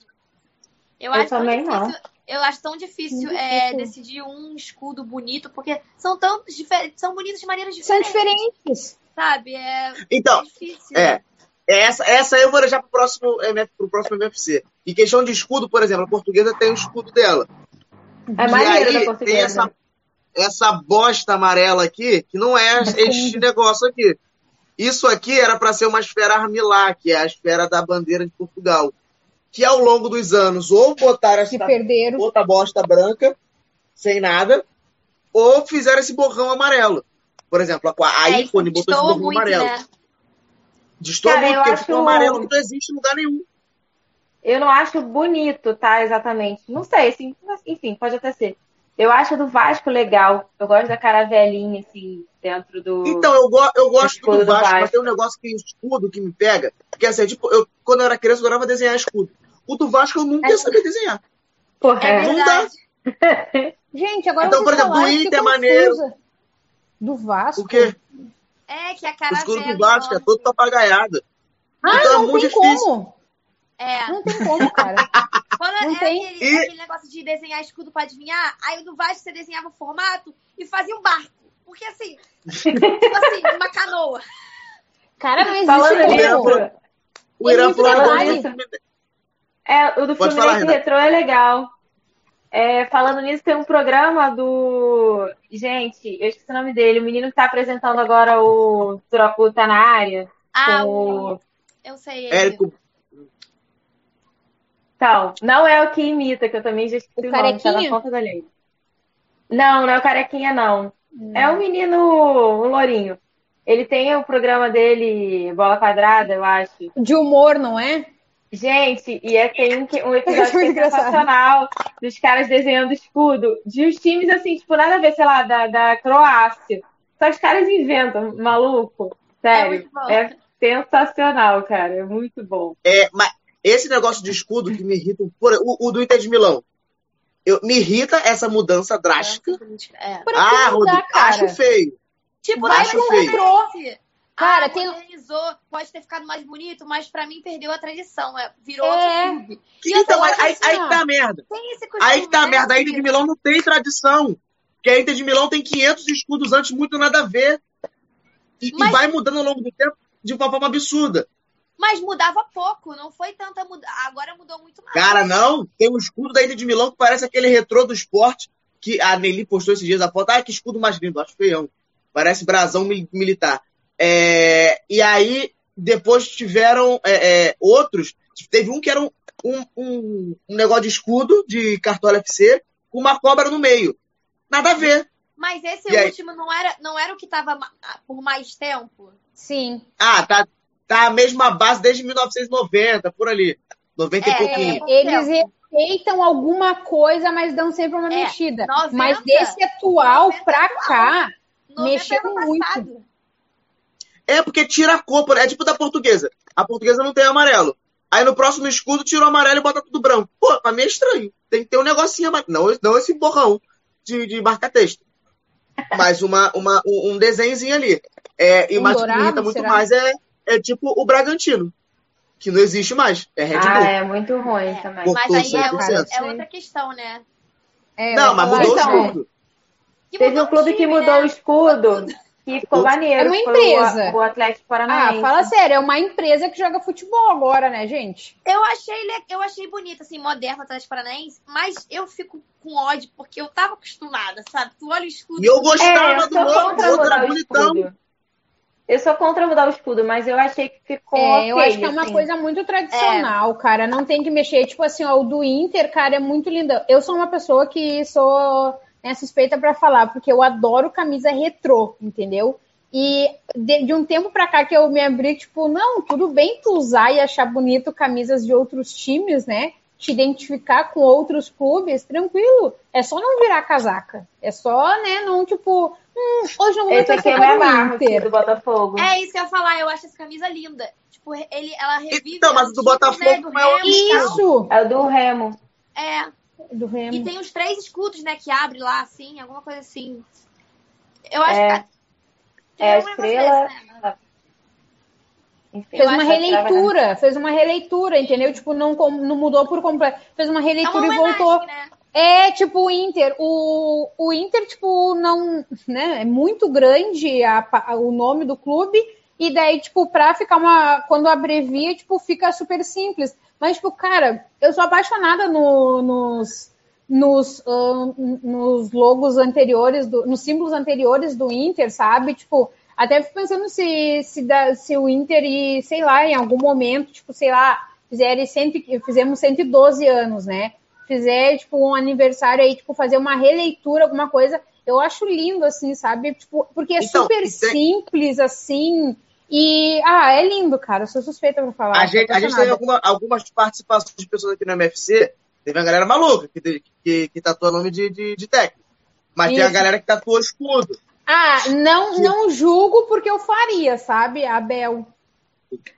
Eu, eu acho também difícil, não. Eu acho tão difícil, é, decidir um escudo bonito, porque são tão diferentes, são bonitos de maneiras diferentes. São diferentes. Sabe? É, então, é difícil. É, essa, essa eu vou deixar pro próximo, pro próximo MFC. Em questão de escudo, por exemplo, a portuguesa tem o escudo dela. É maneiro da portuguesa. Tem essa, essa bosta amarela aqui, que não é este negócio aqui. Isso aqui era para ser uma esfera armilá, que é a esfera da bandeira de Portugal. Que ao longo dos anos, ou botaram essa outra bosta branca, sem nada, ou fizeram esse borrão amarelo. Por exemplo, a, a é, ícone botou esse borrão muito, amarelo. Né? Destoa muito, porque acho... ficou amarelo que não existe em lugar nenhum. Eu não acho bonito, tá? Exatamente. Não sei, assim, enfim, pode até ser. Eu acho do Vasco legal. Eu gosto da caravelinha, assim, dentro do. Então, eu, go eu gosto do, do Vasco, do mas Vasco. tem um negócio que escudo que me pega. Porque assim, tipo, eu, quando eu era criança, eu adorava desenhar escudo. O do Vasco eu nunca ia saber desenhar. Porra, É Não verdade. Gente, agora Então, eu por vou exemplo, falar, do Inter é maneiro. Do Vasco? O quê? É, que a O cara escudo do Vasco é todo papagaiado. Ah, Então é não muito tem difícil. como. É. Não tem como, cara. Quando Não é tem. aquele, E- aquele negócio de desenhar escudo pra adivinhar, aí o do Vasco você desenhava o formato e fazia um barco. Porque assim, tipo assim, uma canoa. Cara, não existe Falando O Irã como. falou- o Irã falou É, o do Pode Fluminense falar. Retrô é legal. É, falando nisso, tem um programa do. Gente, eu esqueci o nome dele, o menino que tá apresentando agora o Troco tá na área. Ah, o... eu sei. ele. Érico, Então, não é o que imita, que eu também já esqueci O o, nome, tá na carequinha? ponta da língua. Não, não é o carequinha, não. É um menino, um lourinho. Ele tem o programa dele, Bola Quadrada, eu acho. De humor, não é? Gente, e é, tem um, episódio é engraçado. sensacional dos caras desenhando escudo de uns times assim, tipo, nada a ver, sei lá, da, da Croácia. Só os caras inventam, maluco. Sério. muito bom. É, sensacional, cara. É muito bom. É, mas esse negócio de escudo que me irrita, por- o, o do Inter de Milão. Eu, me irrita essa mudança drástica. É. Que Ah, Rodrigo, acho feio. Tipo, pro feio. retrô. Cara, ah, tem- modernizou, pode ter ficado mais bonito, mas pra mim perdeu a tradição. É, virou É. outro clube. Então, aí, assim, aí ó. que tá a merda. Tem esse costume, Aí que tá a né, merda. A Inter de Milão não tem tradição. Porque a Inter de Milão tem 500 escudos antes, muito nada a ver. E, e Mas- vai mudando ao longo do tempo de uma forma absurda. Mas mudava pouco, não foi tanta mudança. Agora mudou muito mais. Cara, não. Tem um escudo da Inter de Milão que parece aquele retrô do esporte que a Nelly postou esses dias a foto. Ah, que escudo mais lindo. Acho feião. Parece brasão mil- militar. É, e aí, depois tiveram é, é, outros. Teve um que era um, um, um- um negócio de escudo de Cartola FC com uma cobra no meio. Nada a ver. Mas esse E aí? último não era, não era o que tava ma- por mais tempo? Sim. Ah, tá, tá a mesma base desde 1990, por ali. 90 e É, pouquinho. é. Eles respeitam alguma coisa, mas dão sempre uma É, mexida. 90, mas desse atual 90 pra cá, 90 Mexeram muito. passado. É porque tira a cor, é tipo da portuguesa. A portuguesa não tem amarelo. Aí no próximo escudo tira o amarelo e bota tudo branco. Pô, pra mim é estranho. Tem que ter um negocinho amarelo. Não, não esse borrão de, de marca-texto. Mas uma, uma, um desenhozinho ali. É, e Um mas o que me dourado, irrita muito será? mais é, é tipo o Bragantino. Que não existe mais. É Red Bull. Ah, é muito ruim É, também. Mas aí é, 100%. outra, é outra questão, né? é, não, mas mudou o isso. escudo. Teve um clube que mudou né? o escudo que ficou maneiro. É uma o- empresa. O, Atlético Ah, Paranaense. fala sério, é uma empresa que joga futebol agora, né, gente? Eu achei, eu achei bonito, assim, moderno o Atlético Paranaense, mas eu fico com ódio porque eu tava acostumada, sabe? Tu olha o escudo. E eu É, gostava eu do outro, bonitão. Eu sou contra mudar o escudo, mas eu achei que ficou É, eu ok, acho que é uma assim. coisa muito tradicional, cara. Não tem que mexer. Tipo assim, ó, o do Inter, cara, é muito lindo. Eu sou uma pessoa que sou né, suspeita pra falar, porque eu adoro camisa retrô, entendeu? E de, de um tempo pra cá que eu me abri, tipo, não, tudo bem tu usar e achar bonito camisas de outros times, né? Te identificar com outros clubes, tranquilo. É só não virar casaca. É só, né, não, tipo, hum, hoje eu vou Esse aqui é para o Inter. do Botafogo. É isso que eu ia falar, eu acho essa camisa linda. Tipo, ele, ela revive. Então, mas o do antigos, Botafogo né, do não é o Remo e tal. Isso! É o do Remo. É. Do Remo. E tem os três escudos, né, que abre lá, assim, alguma coisa assim. Eu acho É. que. tem É a um estrela. desse, né? Enfim, Fez uma releitura, fez uma releitura, entendeu? Tipo, não, com- não mudou por completo. Fez uma É uma releitura e voltou. né? É, tipo, o Inter. O, o Inter, tipo, não. Né, é muito grande a, pa- o nome do clube. E daí, tipo, pra ficar uma. Quando abrevia, tipo, fica super simples. Mas, tipo, cara, eu sou apaixonada no- nos. Nos, ahn, nos logos anteriores, do, nos símbolos anteriores do Inter, sabe? Tipo, até fico pensando se, se, dá- se o Inter, e, sei lá, em algum momento, tipo, sei lá, fizerem cento, fizemos 112 anos, né? Fizer, tipo, um aniversário aí, tipo, fazer uma releitura, alguma coisa, eu acho lindo, assim, sabe? Tipo, porque é Então, super simples, assim, E, ah, é lindo, cara. Eu sou suspeita pra falar. A gente, a gente tem alguma, algumas participações de pessoas aqui no MFC. Teve uma galera maluca que, que, que tatua nome de, de, de técnico. Mas Isso. tem a galera que tatuou escudo. Ah, não, não julgo porque eu faria, sabe, Abel?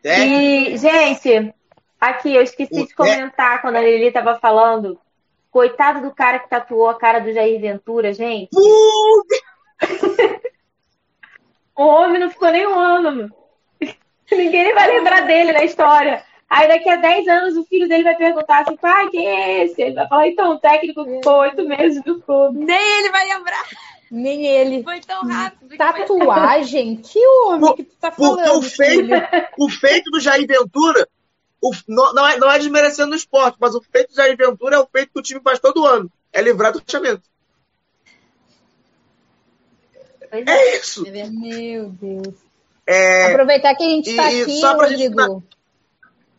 E, gente, aqui eu esqueci o de comentar quando a Lili tava falando. Coitado do cara que tatuou a cara do Jair Ventura, gente. o homem não ficou nem um ano. Ninguém vai lembrar dele na história. Aí daqui a 10 anos o filho dele vai perguntar assim, pai, quem é esse? Ele vai falar, então, o técnico ficou oito meses do clube. Nem ele vai lembrar. Nem ele. Foi tão rápido. Tatuagem? Que homem o, que tu tá falando? O feito, o feito do Jair Ventura, o, não, não, é, não é desmerecendo o esporte, mas o feito do Jair Ventura é o feito que o time faz todo ano. É livrar do fechamento. É. é isso. Meu Deus. É... Aproveitar que a gente está aqui, só Rodrigo. Gente...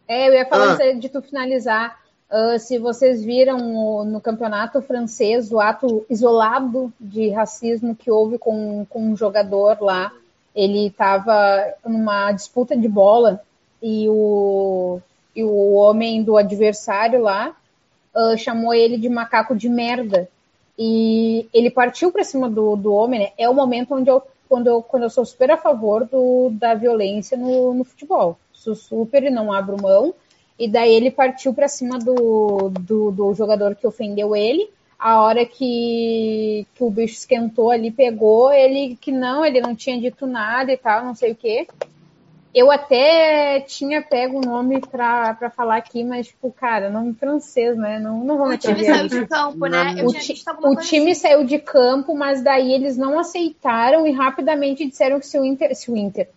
É, eu ia falar ah. de tu finalizar. Uh, se vocês viram no, no, campeonato francês o ato isolado de racismo que houve com, com um jogador lá, ele estava numa disputa de bola e o, e o homem do adversário lá uh, chamou ele de macaco de merda. E ele partiu para cima do, do homem, né? É o momento onde eu quando eu, quando eu sou super a favor do, da violência no, no futebol. Sou super e não abro mão. E daí ele partiu para cima do, do, do, jogador que ofendeu ele. A hora que, que o bicho esquentou ali, pegou ele que não, ele não tinha dito nada e tal, não sei o quê. Eu até tinha pego o nome pra, pra falar aqui, mas, tipo, cara, nome francês, né? Não, não vou O time saiu de campo, né? Eu o, ti, o time assim. saiu de campo, mas daí eles não aceitaram e rapidamente disseram que se o Inter, se o Inter,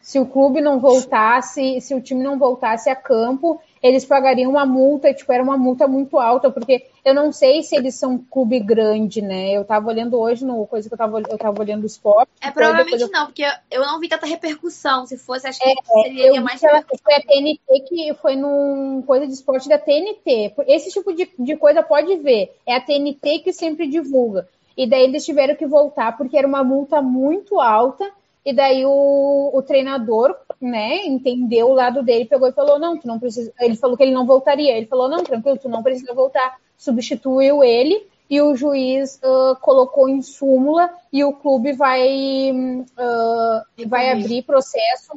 se o clube não voltasse, se o time não voltasse a campo, eles pagariam uma multa, tipo, era uma multa muito alta, porque eu não sei se eles são clube grande, né? Eu tava olhando hoje no coisa que eu tava, eu tava olhando o esporte. É, provavelmente eu... não, porque eu não vi tanta repercussão. Se fosse, acho que é, seria mais. Foi a TNT que foi num coisa de esporte da TNT. Esse tipo de, de coisa pode ver. É a TNT que sempre divulga. E daí eles tiveram que voltar, porque era uma multa muito alta e daí o, o treinador, né, entendeu o lado dele, pegou e falou: não, tu não precisa. Ele falou que ele não voltaria. Ele falou: não, tranquilo, tu não precisa voltar. Substituiu ele e o juiz uh, colocou em súmula e o clube vai, uh, vai abrir processo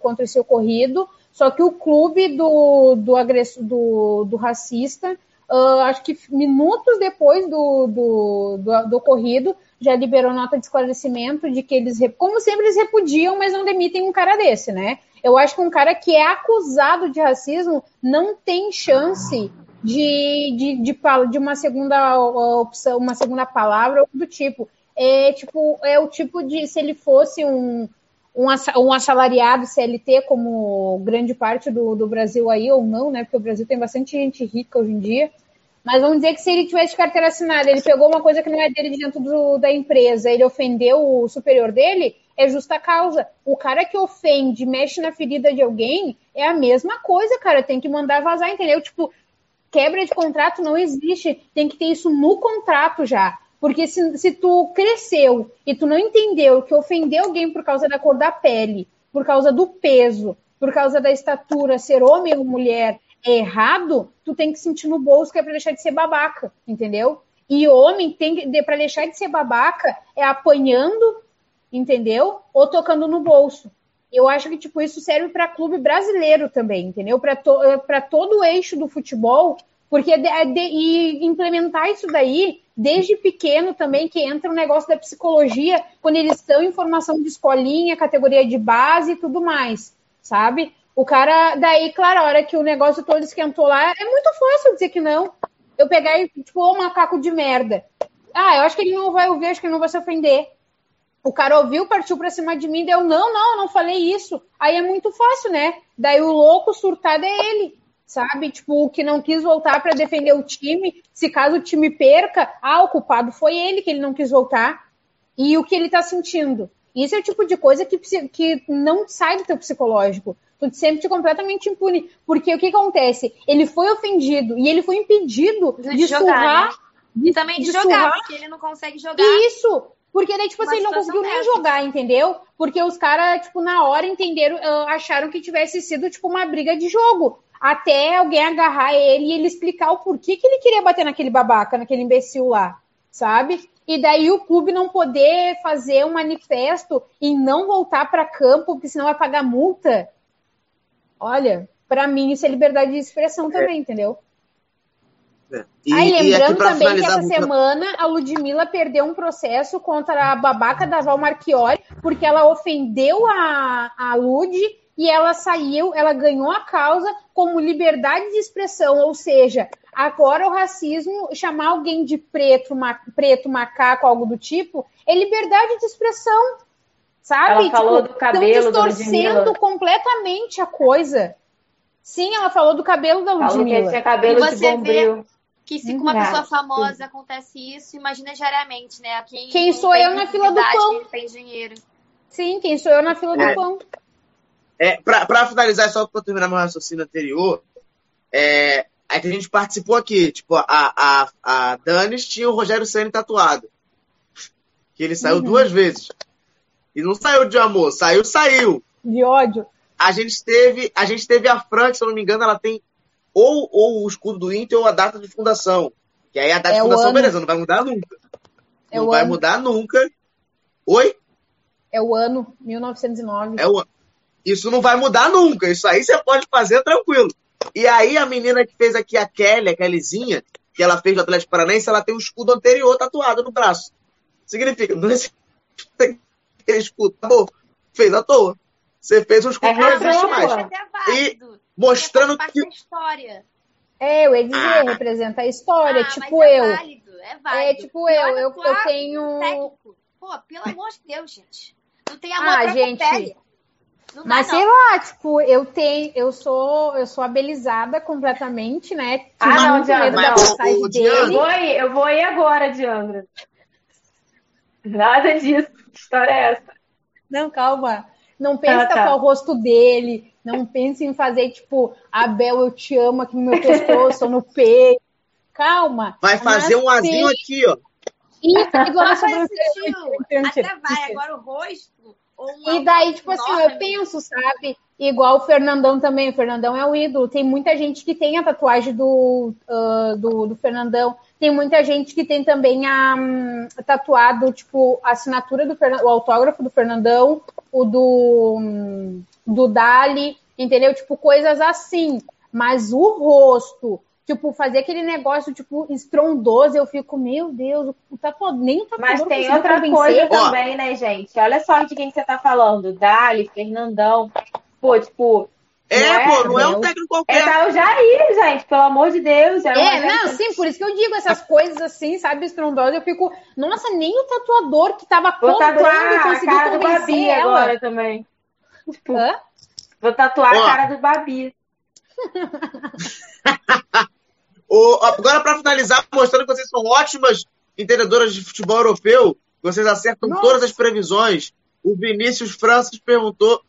contra esse ocorrido. Só que o clube do, do, agressor, do, do racista, acho que minutos depois do, do, do, do ocorrido, já liberou nota de esclarecimento de que eles, como sempre, eles repudiam, mas não demitem um cara desse, né? Eu acho que um cara que é acusado de racismo não tem chance de, de, de, de uma segunda opção, uma segunda palavra do tipo. É tipo, é o tipo de se ele fosse um, um, assalariado CLT, como grande parte do, do Brasil aí, ou não, né? Porque o Brasil tem bastante gente rica hoje em dia mas vamos dizer que se ele tivesse carteira assinada, ele pegou uma coisa que não é dele de dentro do, da empresa, ele ofendeu o superior dele, é justa causa. O cara que ofende, mexe na ferida de alguém, é a mesma coisa, cara. Tem que mandar vazar, entendeu? Tipo, quebra de contrato não existe. Tem que ter isso no contrato já. Porque se, se tu cresceu e tu não entendeu que ofendeu alguém por causa da cor da pele, por causa do peso, por causa da estatura, ser homem ou mulher, é errado, tu tem que sentir no bolso que é para deixar de ser babaca, entendeu? E homem tem que, para deixar de ser babaca, é apanhando, entendeu? Ou tocando no bolso. Eu acho que tipo isso serve para clube brasileiro também, entendeu? Para to, todo o eixo do futebol, porque é de, e implementar isso daí desde pequeno também, que entra o negócio da psicologia, quando eles estão em formação de escolinha, categoria de base e tudo mais, sabe? O cara, daí, claro, a hora que o negócio todo esquentou lá, é muito fácil dizer que não. Eu pegar e, tipo, ô macaco de merda. Ah, eu acho que ele não vai ouvir, acho que ele não vai se ofender. O cara ouviu, partiu pra cima de mim, deu, não, não, eu não falei isso. Aí é muito fácil, né? Daí o louco surtado é ele, sabe? Tipo, o que não quis voltar para defender o time, se caso o time perca, ah, o culpado foi ele que ele não quis voltar. E o que ele tá sentindo. Isso é o tipo de coisa que, que não sai do teu psicológico tu te sente completamente impune. Porque o que acontece? Ele foi ofendido e ele foi impedido de, de surrar, né? E também de, de jogar, surrar. porque ele não consegue jogar. Isso! Porque daí, tipo Uma assim, ele não conseguiu nem dessa. jogar, entendeu? Porque os caras, tipo, na hora entenderam, acharam que tivesse sido, tipo, uma briga de jogo. Até alguém agarrar ele e ele explicar o porquê que ele queria bater naquele babaca, naquele imbecil lá, sabe? E daí o clube não poder fazer um manifesto e não voltar para campo, porque senão vai pagar multa. Olha, pra mim isso é liberdade de expressão também, entendeu? É. E, Aí, lembrando também que essa semana a Ludmilla perdeu um processo contra a babaca da Val Marchiori, porque ela ofendeu a, a Lud e ela saiu, ela ganhou a causa como liberdade de expressão, ou seja, agora o racismo, chamar alguém de preto, ma, preto macaco, algo do tipo, é liberdade de expressão, sabe? Ela falou Tipo, do cabelo da Estão distorcendo Ludmilla. completamente a coisa. Sim, ela falou do cabelo da Falou que Ludmilla. tinha cabelo E de você bombril. Que se com uma pessoa famosa acontece isso, imagina diariamente, né? Quem, Quem sou eu na fila do pão? quem tem dinheiro. Sim, quem sou eu na fila É. do pão? É, pra, pra finalizar, só pra terminar meu raciocínio anterior, é, é que a gente participou aqui. Tipo, a, a, a Danis tinha o Rogério Senna tatuado. Que ele saiu Uhum. duas vezes. E não saiu de amor, saiu, saiu. De ódio. A gente teve, a gente teve a Fran, que, se eu não me engano, ela tem ou, ou o escudo do Inter ou a data de fundação. Que aí a data É de fundação, ano. beleza, não vai mudar nunca. É não vai ano. mudar nunca. Oi? É o ano 1909. É o ano. Isso não vai mudar nunca. Isso aí você pode fazer tranquilo. E aí a menina que fez aqui a Kelly, a Kellyzinha, que ela fez do Atlético Paranaense, ela tem um escudo anterior tatuado no braço. Significa, não existe aquele escudo. Acabou. Fez à toa. Você fez um escudo É que não existe mais. é válido. Mostrando que. história. É, eu ia dizer, Ah. representa a história. Ah, tipo mas é eu. válido, é válido. É tipo E eu. Eu, eu tenho. técnico. Pô, pelo amor de Deus, gente. Não tem amor Ah, própria gente. pele. Dá, Mas não. sei lá, tipo, eu tenho, eu sou, eu sou abelizada completamente, né? Ah, não, Diana, da o- o dele. Eu vou ir, eu vou ir agora, Diandra. Nada disso. Que história é essa? Não, calma. Não pense Ah, em tá. tapar o rosto dele. Não pense em fazer, tipo, Abel, eu te amo aqui no meu pescoço ou no peito. Calma. Vai fazer um azinho tem- aqui, ó. Isso, igual Ah, a faz sobrancelha. Até vai. Agora o rosto. Um E daí, tipo assim, eu penso, sabe? Igual o Fernandão também. O Fernandão é o ídolo. Tem muita gente que tem a tatuagem do, ah, do, do Fernandão. Tem muita gente que tem também a hum, tatuado, tipo, a assinatura do Fernandão, o autógrafo do Fernandão, o do, hum, do Dali, entendeu? Tipo, coisas assim. Mas o rosto, tipo, fazer aquele negócio, tipo, estrondoso, eu fico, meu Deus, o tatuador, nem o tatuador Mas tem outra convencer. coisa também, né, gente? Olha só de quem que você tá falando. Dali, Fernandão. Pô, tipo. É, Não é, pô, não é um técnico É qualquer. tá o Jair, gente, pelo amor de Deus. É, É, não, sim, por isso que eu digo essas coisas assim, sabe, estrondosas, eu fico, nossa, nem o tatuador que tava Vou comprando tatuar a conseguiu cara do convencer Babi ela. agora também. Tipo, Hã? vou tatuar Ó. a cara do Babi. O- agora, para finalizar, mostrando que vocês são ótimas entendedoras de futebol europeu, vocês acertam Nossa. todas as previsões. O Vinícius França perguntou.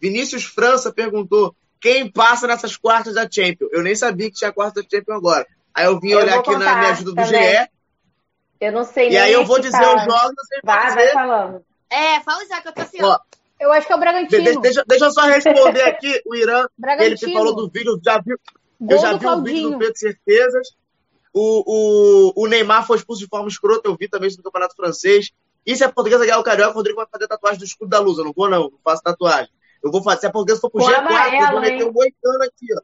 Vinícius França perguntou quem passa nessas quartas da Champions. Eu nem sabia que tinha quarta da Champions agora. Aí eu vim Eu olhar aqui na minha ajuda do também. GE. Eu não sei E nem aí eu vou dizer tá. os jogos, Vai, vai falando. É, fala já que eu tô assim, Ó. Eu acho que é o Bragantino. de- deixa, deixa eu só responder aqui o Irã. Ele Bragantino. falou do vídeo, já viu, Gol eu já vi o vídeo Claudinho. do Pedro Certezas. O, o, o Neymar foi expulso de forma escrota, eu vi também isso no Campeonato Francês. E se a portuguesa ganhar o Carioca, o Rodrigo vai fazer tatuagem do escudo da luz. Eu não vou, não, não faço tatuagem. Eu vou fazer, se a portuguesa for pro Com G4, eu vou meter hein? um moicano aqui, ó.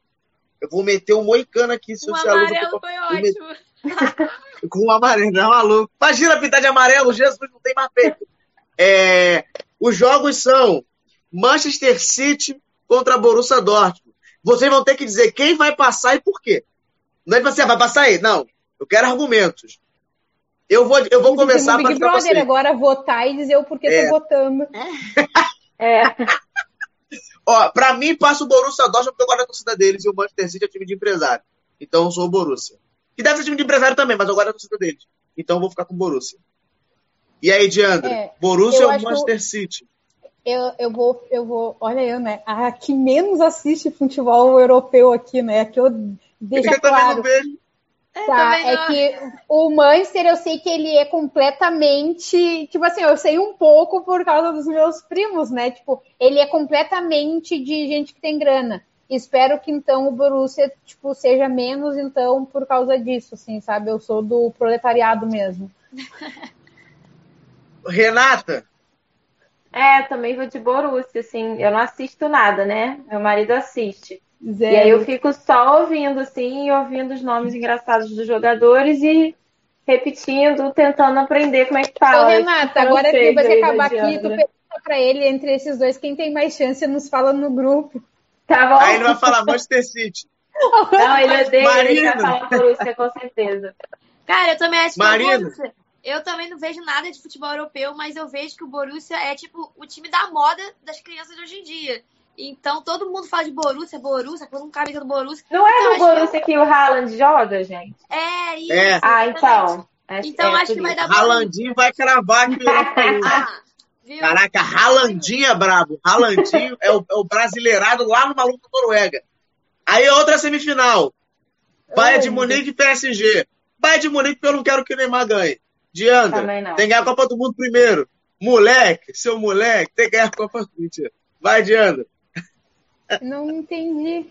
Eu vou meter um moicano aqui se, O a luz amarelo for foi eu ótimo. com o amarelo, não, maluco. Imagina pintar de amarelo, Jesus não tem mais peito. É, os jogos são Manchester City contra Borussia Dortmund. Vocês vão ter que dizer quem vai passar e por quê. Não é pra você, vai passar aí. Não. Eu quero argumentos. Eu vou, eu vou que começar para Big Brother agora votar e dizer o porquê É. tô votando. É. Ó, pra mim, passa o Borussia Dortmund porque eu gosto da torcida deles e o Manchester City é time de empresário. Então eu sou o Borussia. Que deve ser time de empresário também, mas eu gosto da torcida deles. Então eu vou ficar com o Borussia. E aí, Diandra? É, Borussia ou acho que Manchester City? Eu, eu vou, eu vou, olha eu, né? A que menos assiste futebol europeu aqui, né? Que eu deixa eu também claro. não vejo. É, tá, é que o Manchester eu sei que ele é completamente. Tipo assim, eu sei um pouco por causa dos meus primos, né? Tipo, ele é completamente de gente que tem grana. Espero que então o Borussia, tipo, seja menos, então, por causa disso, assim, sabe? Eu sou do proletariado mesmo. Renata? É, também vou de Borussia, assim. Eu não assisto nada, né? Meu marido assiste. Zero. E aí eu fico só ouvindo, assim, ouvindo os nomes engraçados dos jogadores e repetindo, tentando aprender como é que fala. Ô, Renata, agora que vai acabar aqui, tu pergunta pra ele, entre esses dois, quem tem mais chance, nos fala no grupo. Tá bom. Aí ele vai falar Manchester City. Não, ele odeia, Marina. ele vai falar Borussia, com certeza. Cara, eu também acho que Marina. Borussia. Eu também não vejo nada de futebol europeu, mas eu vejo que o Borussia é tipo o time da moda das crianças de hoje em dia. Então todo mundo fala de Borussia, Borussia, todo mundo camisa do Borussia. Não é então, no Borussia que... que... o Haaland joga, gente? É, isso. É. Ah, então. É, então é acho que vai dar Haalandinho vai cravar aqui. ah, Caraca, Haalandinho é brabo. Haalandinho é o, é o brasileirado lá no maluco da Noruega. Aí outra semifinal. Bayern de Munique e PSG. Bayern de Munique eu não quero que o Neymar ganhe. Diandra, tem que ganhar a Copa do Mundo primeiro. Moleque, seu moleque, tem que ganhar a Copa do Mundo. Vai, Diandra. Não entendi.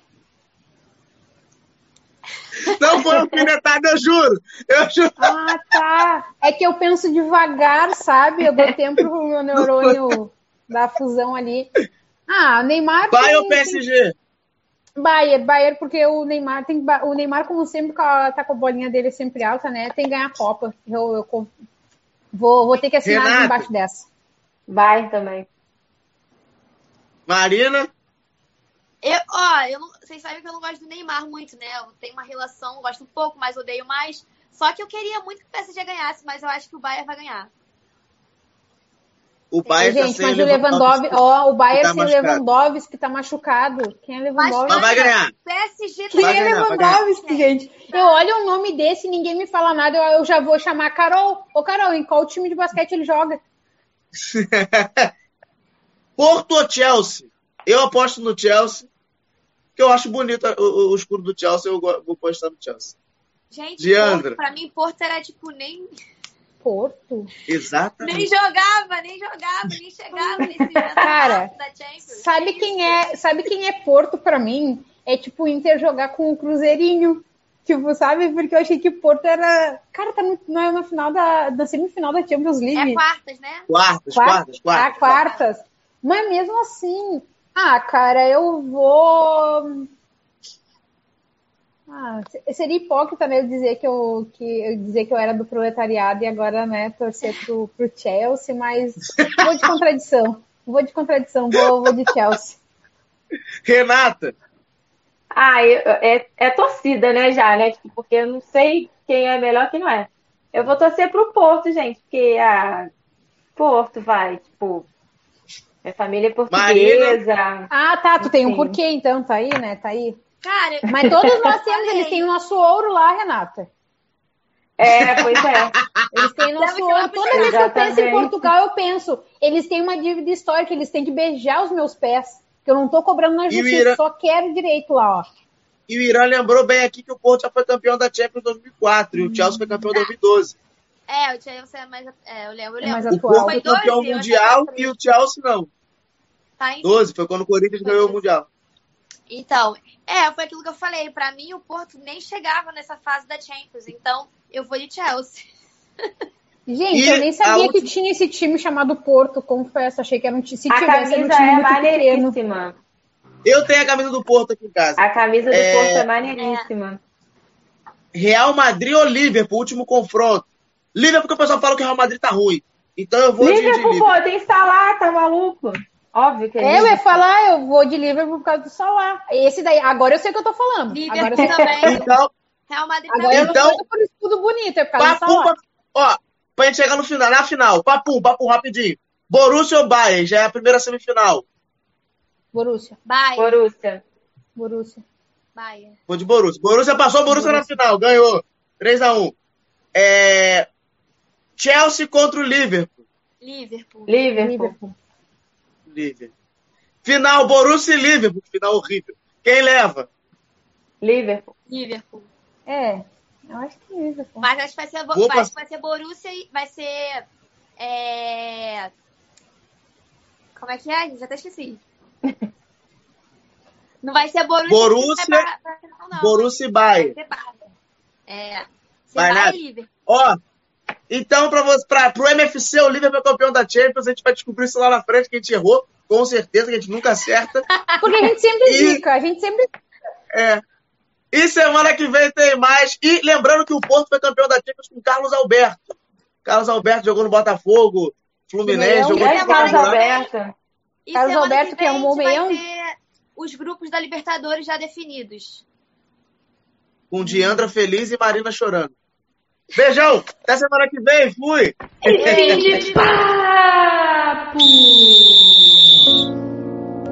Não foi alfinetada, eu juro. Eu juro. Ah, tá. É que eu penso devagar, sabe? Eu dou tempo pro meu neurônio da fusão ali. Ah, Neymar. Vai ou PSG? Bayern, Bayern, porque o Neymar tem o Neymar, como sempre, tá com a bolinha dele sempre alta, né? Tem que ganhar a Copa. Eu, eu vou, vou ter que assinar Renato. embaixo dessa. Vai também. Marina? Eu, ó, eu não, vocês sabem que eu não gosto do Neymar muito, né? Eu tenho uma relação, gosto um pouco, mas odeio mais. Só que eu queria muito que o PSG ganhasse, mas eu acho que o Bayern vai ganhar. O Bayern tá Gente, tá mas o Lewandowski, ó, o Bayern tá sem Lewandowski tá machucado. Quem é Lewandowski? Mas vai ganhar. PSG Quem vai é Lewandowski, gente? Eu olho o nome desse e ninguém me fala nada, eu, eu já vou chamar a Carol. Ô, Carol, em qual time de basquete ele joga? Porto ou Chelsea? Eu aposto no Chelsea, que eu acho bonito o, o escuro do Chelsea, eu vou postar no Chelsea. Gente, Diandra. Porto, pra mim, Porto era tipo nem Porto. Exatamente. Nem jogava, nem jogava, nem chegava nesse Cara, sabe quem é, sabe quem é Porto para mim? É tipo o Inter jogar com o Cruzeirinho. Tipo, sabe? Porque eu achei que Porto era. Cara, tá no, não é na final da, da semifinal da Champions League. É quartas, né? Quartas, quartas, quartas. Ah, quartas. Mas mesmo assim. Ah, cara, eu vou. Ah, seria hipócrita né, eu dizer que eu, que eu dizer que eu era do proletariado e agora né, torcer pro, pro Chelsea, mas vou de contradição. Vou de contradição, vou, vou de Chelsea. Renata! Ah, eu, é, é torcida, né, já, né? Tipo, porque eu não sei quem é melhor e quem não é. Eu vou torcer pro Porto, gente, porque a ah, Porto vai, tipo, minha família é portuguesa. Marina. Ah, tá, tu tem um porquê então, tá aí, né? Tá aí. Cara, mas todos nós temos, eles têm o nosso ouro lá, Renata. É, pois é. Eles têm nosso ouro. Toda vez que eu penso em Portugal, eu penso, eles têm uma dívida histórica, eles têm que beijar os meus pés. Que eu não tô cobrando na justiça, Irã... só quero direito lá, ó. E o Irã lembrou bem aqui que o Porto já foi campeão da Champions em 2004 hum. e o Chelsea foi campeão em 2012. É, o Chelsea é mais. É, eu lembro, eu lembro. É mais o Porto foi campeão mundial e o Chelsea não. Tá, 12, foi quando o Corinthians ganhou o Mundial. Então, é, foi aquilo que eu falei. Para mim, o Porto nem chegava nessa fase da Champions. Então, eu vou de Chelsea. Gente, e eu nem sabia última... que tinha esse time chamado Porto, confesso. Achei que era um time. Se a tivesse, camisa era um time é maneiríssima. Eu tenho a camisa do Porto aqui em casa. A camisa do é... Porto é maneiríssima. Real Madrid ou Liverpool, último confronto. Liverpool, porque o pessoal fala que o Real Madrid tá ruim. Então eu vou Liverpool, de, de Liverpool. pô, tem Salah, tá maluco? Óbvio que é. Eu ia falar, eu vou de Liverpool por causa do Salah. Esse daí, agora eu sei o que eu tô falando. Liverpool agora também. Então, Real Madrid agora também. eu então, não por escudo bonito, é por causa papo, do Salah. Ó, pra gente chegar no final, na final, papo, papo rapidinho. Borussia ou Bayern? Já é a primeira semifinal. Borussia. Bayern. Borussia. Borussia. Bayern. Vou de Borussia. Borussia passou, Borussia, Borussia. na final, ganhou. 3x1. É... Chelsea contra o Liverpool. Liverpool. Liverpool. Liverpool. Liverpool. Final Borussia e Liverpool, final horrível. Quem leva? Liverpool. Liverpool. É. Eu acho que é isso. Mas acho que vai ser, Vou vai, pass- vai ser Borussia e vai ser. É... Como é que é? Já até esqueci. Não vai ser Borussia. Borussia- não vai pra- pra final, não. Borussia e Vai Bayern. ser Bayern. É. Vai Bayern e Liverpool. Ó, então para pro MFC, o Liverpool é campeão da Champions, a gente vai descobrir isso lá na frente que a gente errou, com certeza que a gente nunca acerta. Porque a gente sempre E- fica, a gente sempre. É. E semana que vem tem mais. E lembrando que o Porto foi campeão da Champions com Carlos Alberto. Carlos Alberto jogou no Botafogo, Fluminense, jogou Grande no Carlos. Alberto. E Carlos Alberto, que é um ter os grupos da Libertadores já definidos. Com Diandra feliz e Marina chorando. Beijão! Até semana que vem, fui! Fim de papo!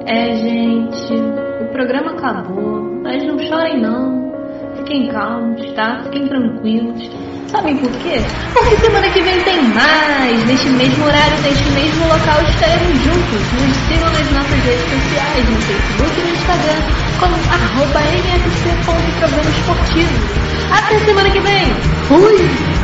É, gente, o programa acabou, mas não chorem não. Fiquem calmos, tá? Fiquem tranquilos. Sabem por quê? Porque semana que vem tem mais! Neste mesmo horário, neste mesmo local, estaremos juntos. Nos sigam nas nossas redes sociais, no Facebook e no Instagram, como arroba nfc.programa esportivo. Até semana que vem! Fui!